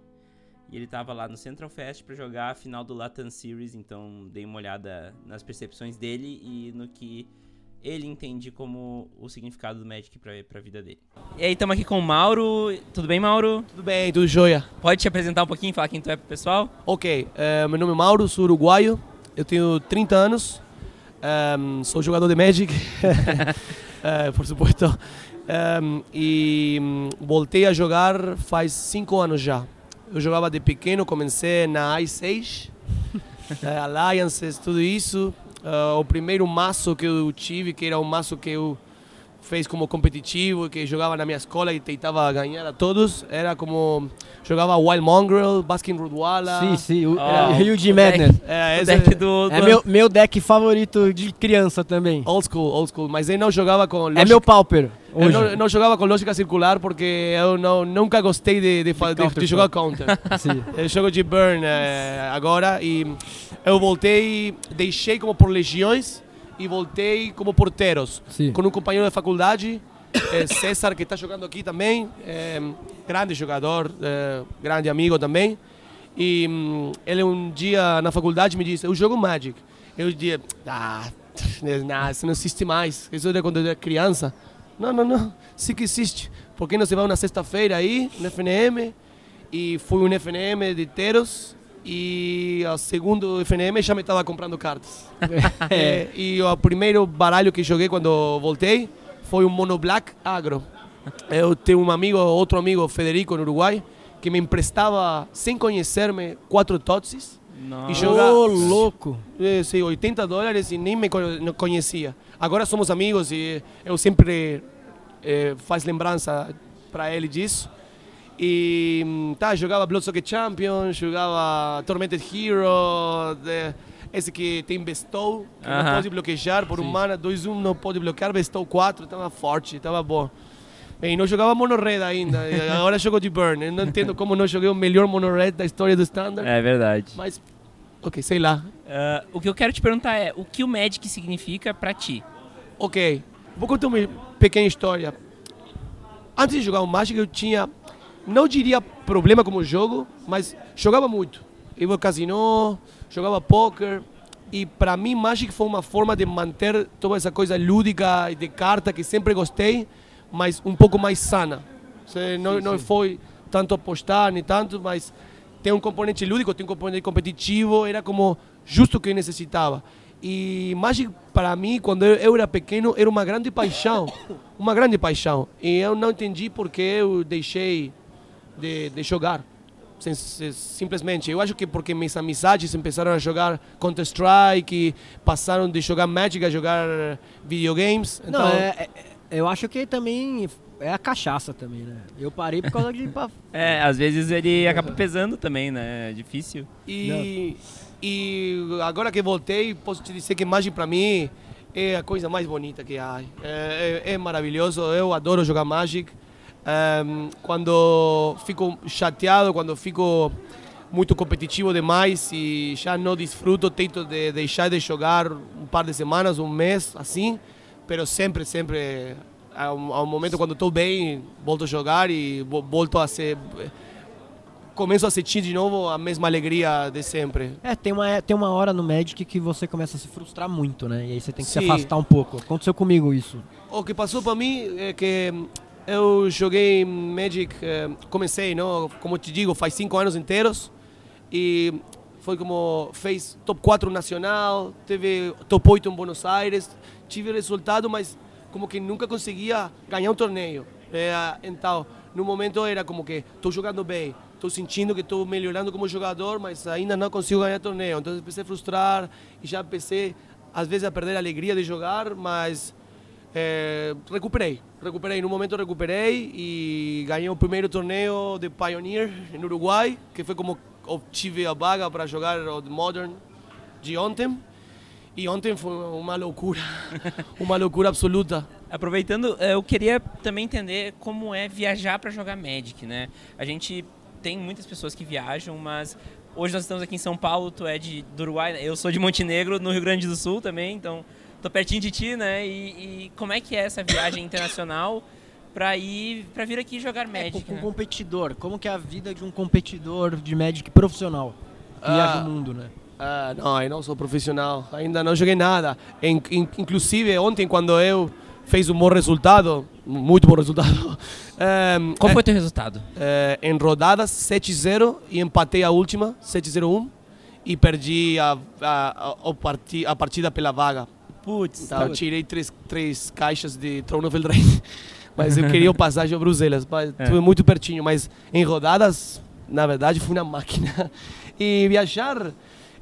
E ele estava lá no Central Fest para jogar a final do Latin Series, então dei uma olhada nas percepções dele e no que ele entende como o significado do Magic para a vida dele. E aí, estamos aqui com o Mauro. Tudo bem, Mauro? Tudo bem, tudo jóia. Pode te apresentar um pouquinho, falar quem tu é pro pessoal? Ok, uh, meu nome é Mauro, sou uruguaio, eu tenho 30 anos, um, sou jogador de Magic, uh, por supuesto, um, e um, voltei a jogar faz 5 anos já. Eu jogava de pequeno, comecei na Ice Age, uh, Alliances, tudo isso. Uh, o primeiro maço que eu tive, que era um maço que eu fez como competitivo, que jogava na minha escola e tentava ganhar a todos. Era como jogava Wild Mongrel, Baskin Rudwala. Sim, sim, o, Oh, Rio de Madness. deck- É, esse- deck do, do É meu, meu deck favorito de criança também. Old school, old school. Mas eu não jogava com É lógica. meu pauper. eu Hoje. não, eu não jogava com lógica circular porque eu não, nunca gostei de, de, de- de counter jogar spell. counter. Sim. eu jogo de burn eh, agora e eu voltei, deixei como por legiões e voltei como porteiros. Sim. Com um companheiro de faculdade, eh, César, que está jogando aqui também, eh, grande jogador, eh, grande amigo também. E hum, ele um dia na faculdade me disse, eu jogo Magic. Eu disse, ah, não, isso não existe mais. Isso era quando eu era criança. Não, não, não, sim que existe. Por que não você vai na sexta-feira aí, no FNM, e fui um FNM de Teros, e ao segundo FNM já me estava comprando cartas. É, e o primeiro baralho que joguei quando voltei foi um Mono Black Agro. Eu tenho um amigo, outro amigo, Federico, no Uruguai, que me emprestava, sem conhecer-me, quatro Totsis. Nossa. E jogar- Ô, louco. Eh, sim, 80 dólares e nem me conhe- não conhecia. Agora somos amigos e eu sempre faz lembrança para ele disso. E hum, tá, jogava Blood Soccer Champion, jogava Tormented Hero, de- esse que tem Bestow, que não Aham. pode bloquear por Sim. um mana, 2-1 não pode bloquear, Bestow 4, estava forte, estava bom. E não jogava Mono Red ainda, agora jogo de Burn. Eu não entendo como não joguei o melhor Mono Red da história do Standard, É verdade. mas, ok, sei lá. Ah, o que eu quero te perguntar é, o que o Magic significa pra ti? Ok, vou contar uma pequena história. Antes de jogar o Magic, eu tinha, não diria problema como jogo, mas jogava muito. Eu ia ao casino, jogava poker, e para mim Magic foi uma forma de manter toda essa coisa lúdica e de carta que sempre gostei, mas um pouco mais sana. Não, não foi tanto apostar, nem tanto, mas tem um componente lúdico, tem um componente competitivo, era como justo o que eu necessitava. E Magic, para mim, quando eu era pequeno, era uma grande paixão. Uma grande paixão. E eu não entendi porque eu deixei de, de jogar. Sim- sim- Simplesmente. Eu acho que porque minhas amizades começaram a jogar Counter-Strike, passaram de jogar Magic a jogar videogames. Então, Não, é, é- eu acho que também é a cachaça também, né? Eu parei por causa de... É, às vezes ele acaba pesando também, né? É difícil. E, e agora que voltei, posso te dizer que Magic para mim é a coisa mais bonita que há. É, é, é maravilhoso, eu adoro jogar Magic. Ehm, quando fico chateado, quando fico muito competitivo demais e já não desfruto, tento de deixar de jogar um par de semanas, um mês, assim. Pero sempre, sempre, ao, ao momento quando estou bem, volto a jogar e vo- volto a ser começo a sentir de novo a mesma alegria de sempre. É, tem uma, tem uma hora no Magic que você começa a se frustrar muito, né? E aí você tem que se Sim. afastar um pouco. Aconteceu comigo isso. O que passou para mim é que eu joguei Magic, eh, comecei, não, como te digo, faz cinco anos inteiros e foi como fez top 4 nacional, teve top 8 em Buenos Aires, tive resultado, mas como que nunca conseguia ganhar um torneio. É, então, no momento era como que estou jogando bem, estou sentindo que estou melhorando como jogador, mas ainda não consigo ganhar torneio. Então, comecei a frustrar e já comecei, às vezes, a perder a alegria de jogar, mas é, recuperei. Recuperei, no momento recuperei e ganhei o primeiro torneio de Pioneer no Uruguai, que foi como obtive a vaga para jogar o Modern de ontem. E ontem foi uma loucura, uma loucura absoluta. Aproveitando, eh, eu queria também entender como é viajar para jogar Magic, né? A gente tem muitas pessoas que viajam, mas hoje nós estamos aqui em São Paulo, tu é de, do Uruguai, eu sou de Montenegro, no Rio Grande do Sul também, então tô pertinho de ti, né? E, e como é que é essa viagem internacional para ir para vir aqui jogar Magic, um né? competidor. Como que é a vida de um competidor de Magic profissional? Que viaja Ah. o mundo, né? Ah, não, eu não sou profissional, ainda não joguei nada. In- in- inclusive, ontem, quando eu fiz um bom resultado, muito bom resultado, ehm, Qual foi teu resultado? eh, em rodadas 7-0 e empatei a última, 7-0-1, e perdi a, a, a, o a partida pela vaga. Putz, Então, eu tirei três, três caixas de Throne of Eldraine, mas eu queria o passagem a Bruxelas, mas É. muito pertinho, mas em rodadas, na verdade, fui uma máquina. E viajar,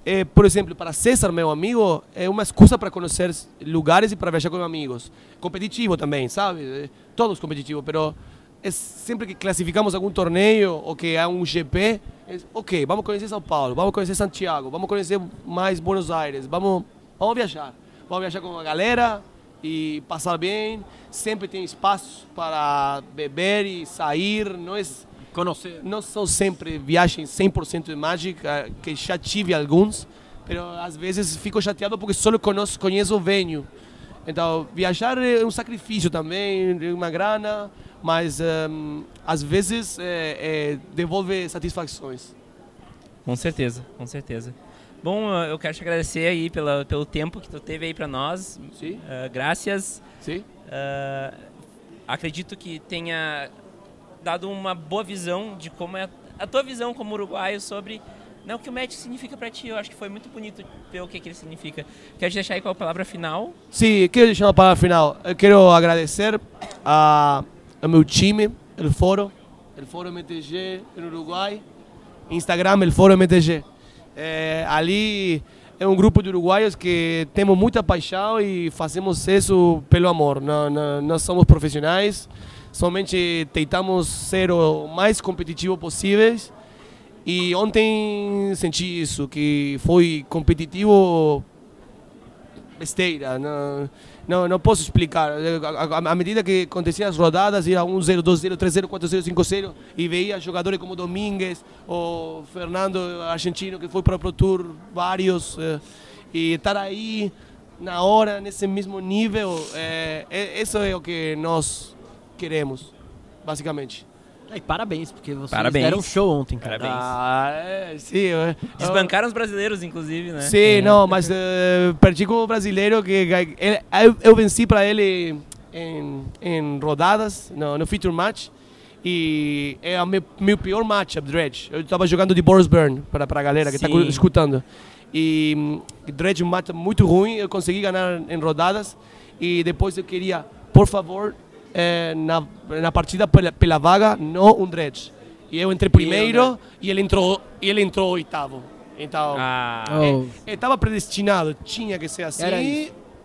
eh, por exemplo, para César, meu amigo, é uma excusa para conhecer lugares e para viajar com amigos. Competitivo também, sabe? Eh, Todos competitivos, pero é sempre que classificamos algum torneio ou que há um GP, é, ok, vamos conhecer São Paulo, vamos conhecer Santiago, vamos conhecer mais Buenos Aires, vamos, vamos viajar. Vamos viajar com a galera e passar bem. Sempre tem espaço para beber e sair. Não, é, Conhecer. não são sempre viagens 100% de mágica, que já tive alguns, mas às vezes fico chateado porque só conheço, conheço o venue. Então, viajar é um sacrifício também, é uma grana, mas ehm, às vezes é, é, devolve satisfações. Com certeza, com certeza. Bom, eh, eu quero te agradecer aí pela, pelo tempo que tu teve aí para nós. Sim, Eh, graças. sim. Eh, acredito que tenha dado uma boa visão de como é a tua visão como uruguaio sobre não, o que o Magic significa para ti. Eu acho que foi muito bonito ver o que, que ele significa. Quero te deixar aí com a palavra final. Sim, quero deixar uma palavra final. Eu quero agradecer a, ao meu time, o Foro, o Foro MTG no Uruguai, Instagram, o Foro MTG. É, ali é um grupo de uruguaios que temos muita paixão e fazemos isso pelo amor. Não, não, não somos profissionais, somente tentamos ser o mais competitivo possíveis. E ontem senti isso, que foi competitivo besteira, não, não, não posso explicar. À medida que aconteciam as rodadas, ia 1-0, 2-0, 3-0, 4-0, 5-0, e veia jogadores como Domingues, ou Fernando Argentino, que foi para o Pro Tour, vários, eh, e estar aí na hora, nesse mesmo nível, é, isso é o que nós queremos, basicamente. E parabéns, porque vocês Parabéns. deram show ontem, cara. Parabéns. Ah, é, sim. Desbancaram os brasileiros, inclusive, né? Sim, não, mas eh, perdi com o brasileiro que ele- eu, eu venci para ele em, em rodadas, no, no feature match. E é o meu, meu pior matchup, Dredge. Eu estava jogando de Boris Burn, para a galera que está escutando. E hum, Dredge é um matchup muito ruim, eu consegui ganhar em rodadas. E depois eu queria, por favor, eh, na, na partida pela, pela vaga, não um Dredge. E eu entrei primeiro e ele entrou, e ele entrou oitavo. Então, Ah, Oh, estava predestinado, tinha que ser assim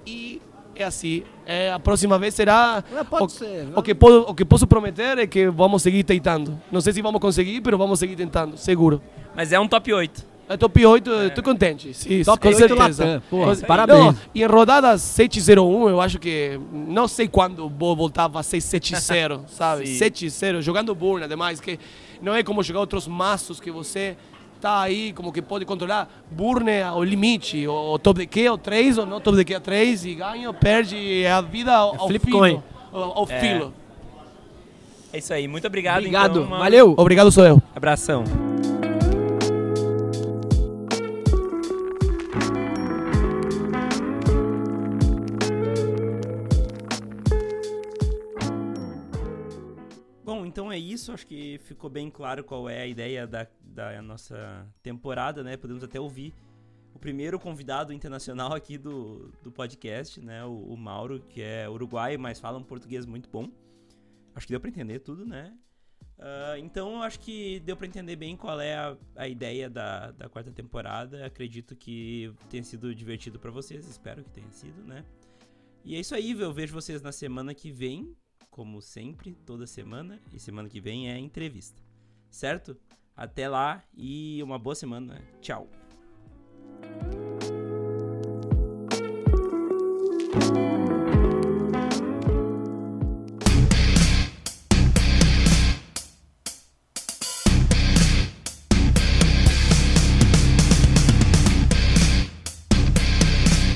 e é assim. É, a próxima vez será. É, pode o, ser. O que, posso, o que posso prometer é que vamos seguir tentando. Não sei se vamos conseguir, mas vamos seguir tentando, seguro. mas é um top 8. É top 8, estou contente. Sim, Top com 8 certeza. Latam. Com- parabéns. Não, e em rodadas 7-0-1, eu acho que. Não sei quando vou voltar a ser 7-0, sabe? Sim. 7-0, jogando Burn, ademais, que não é como jogar outros maços que você tá aí, como que pode controlar. Burn é ao limite, o top de Q, o 3, ou não top de Q a 3, e ganha, ou perde, é a vida ao, ao flip filo. coin. Ao, ao É. filo. É isso aí. Muito obrigado, Obrigado. então. uma- Valeu. Obrigado, sou eu. Abração. Isso. Acho que ficou bem claro qual é a ideia da, da nossa temporada, né? Podemos até ouvir o primeiro convidado internacional aqui do, do podcast, né? O, o Mauro, que é uruguaio, mas fala um português muito bom. Acho que deu para entender tudo, né? Uh, então, acho que deu para entender bem qual é a, a ideia da, da quarta temporada. Acredito que tenha sido divertido para vocês. Espero que tenha sido, né? E é isso aí, eu vejo vocês na semana que vem, como sempre, toda semana. E semana que vem é entrevista. Certo? Até lá e uma boa semana. Tchau.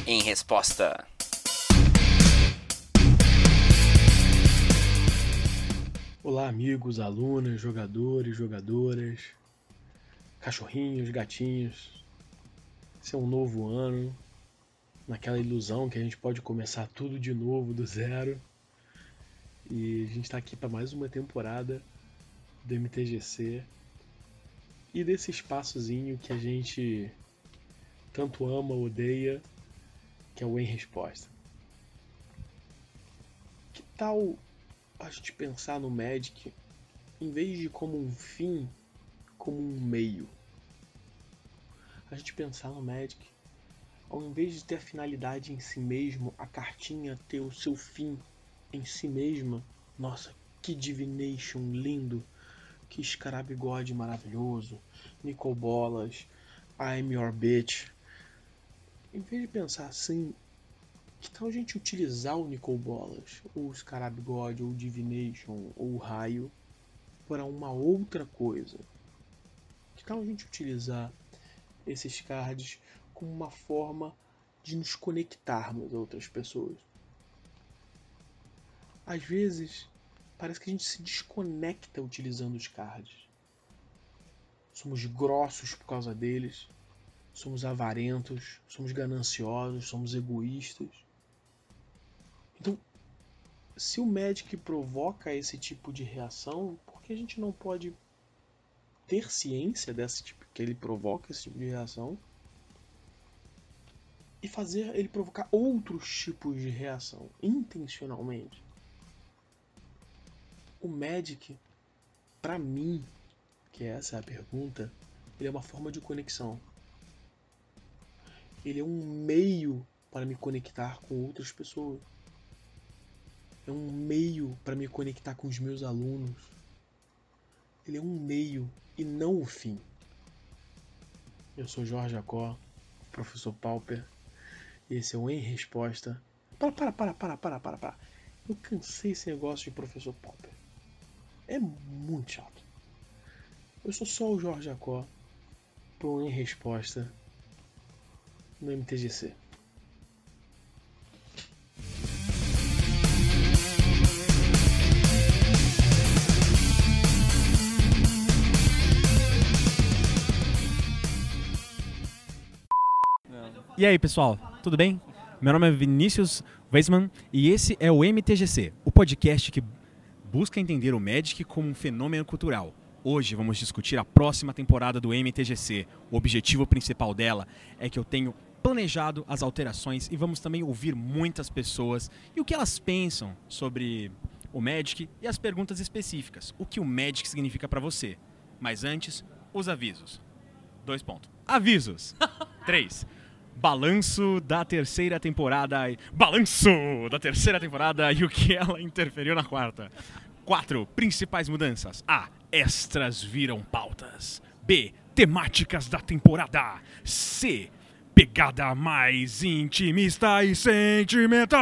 Em resposta. Olá, amigos, alunos, jogadores, jogadoras, cachorrinhos, gatinhos. Esse é um novo ano, naquela ilusão que a gente pode começar tudo de novo do zero. E a gente está aqui para mais uma temporada do MTGC e desse espaçozinho que a gente tanto ama, odeia, que é o Em Resposta. Que tal a gente pensar no Magic em vez de como um fim, como um meio? A gente pensar no Magic ao invés de ter a finalidade em si mesmo, a cartinha ter o seu fim em si mesma. Nossa, que Divination lindo! Que Scarab God maravilhoso! Nicol Bolas, I'm Your Bitch. Em vez de pensar assim, que tal a gente utilizar o Nicol Bolas, ou o Scarab God, ou o Divination, ou o Raio, para uma outra coisa? Que tal a gente utilizar esses cards como uma forma de nos conectarmos a outras pessoas? Às vezes, parece que a gente se desconecta utilizando os cards. Somos grossos por causa deles, somos avarentos, somos gananciosos, somos egoístas. Então, se o Magic provoca esse tipo de reação, por que a gente não pode ter ciência desse tipo que ele provoca esse tipo de reação e fazer ele provocar outros tipos de reação intencionalmente? O Magic, para mim, que essa é a pergunta, ele é uma forma de conexão. Ele é um meio para me conectar com outras pessoas. É um meio para me conectar com os meus alunos. Ele é um meio e não o fim. Eu sou Jorge Jacó, professor Pauper, e esse é o Em Resposta. Para, para, para, para, para, para, para. Eu cansei esse negócio de professor Pauper. É muito chato. Eu sou só o Jorge Jacó, pro Em Resposta no MTGC. E aí, pessoal, tudo bem? Meu nome é Vinícius Weisman e esse é o MTGC, o podcast que busca entender o Magic como um fenômeno cultural. Hoje vamos discutir a próxima temporada do MTGC. O objetivo principal dela é que eu tenho planejado as alterações e vamos também ouvir muitas pessoas e o que elas pensam sobre o Magic e as perguntas específicas. O que o Magic significa para você? Mas antes, os avisos. Dois pontos. Avisos. Três. Balanço da terceira temporada. Balanço da terceira temporada e o que ela interferiu na quarta. 4. Principais mudanças. A. Extras viram pautas. B. Temáticas da temporada. C. Pegada mais intimista e sentimental.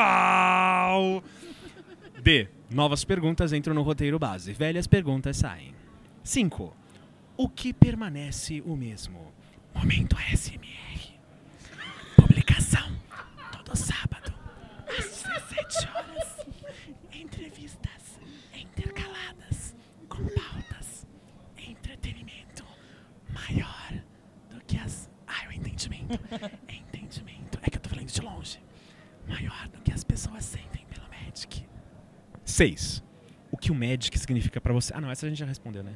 D. Novas perguntas entram no roteiro base. Velhas perguntas saem. 5. O que permanece o mesmo? Momento ASMR. Publicação todo sábado às 17 horas. Entrevistas intercaladas com pautas. Entretenimento maior do que as. Ah, o entendimento. entendimento. É que eu tô falando de longe. Maior do que as pessoas sentem pelo Magic. 6. O que o Magic significa pra você? Ah, não, essa a gente já respondeu, né?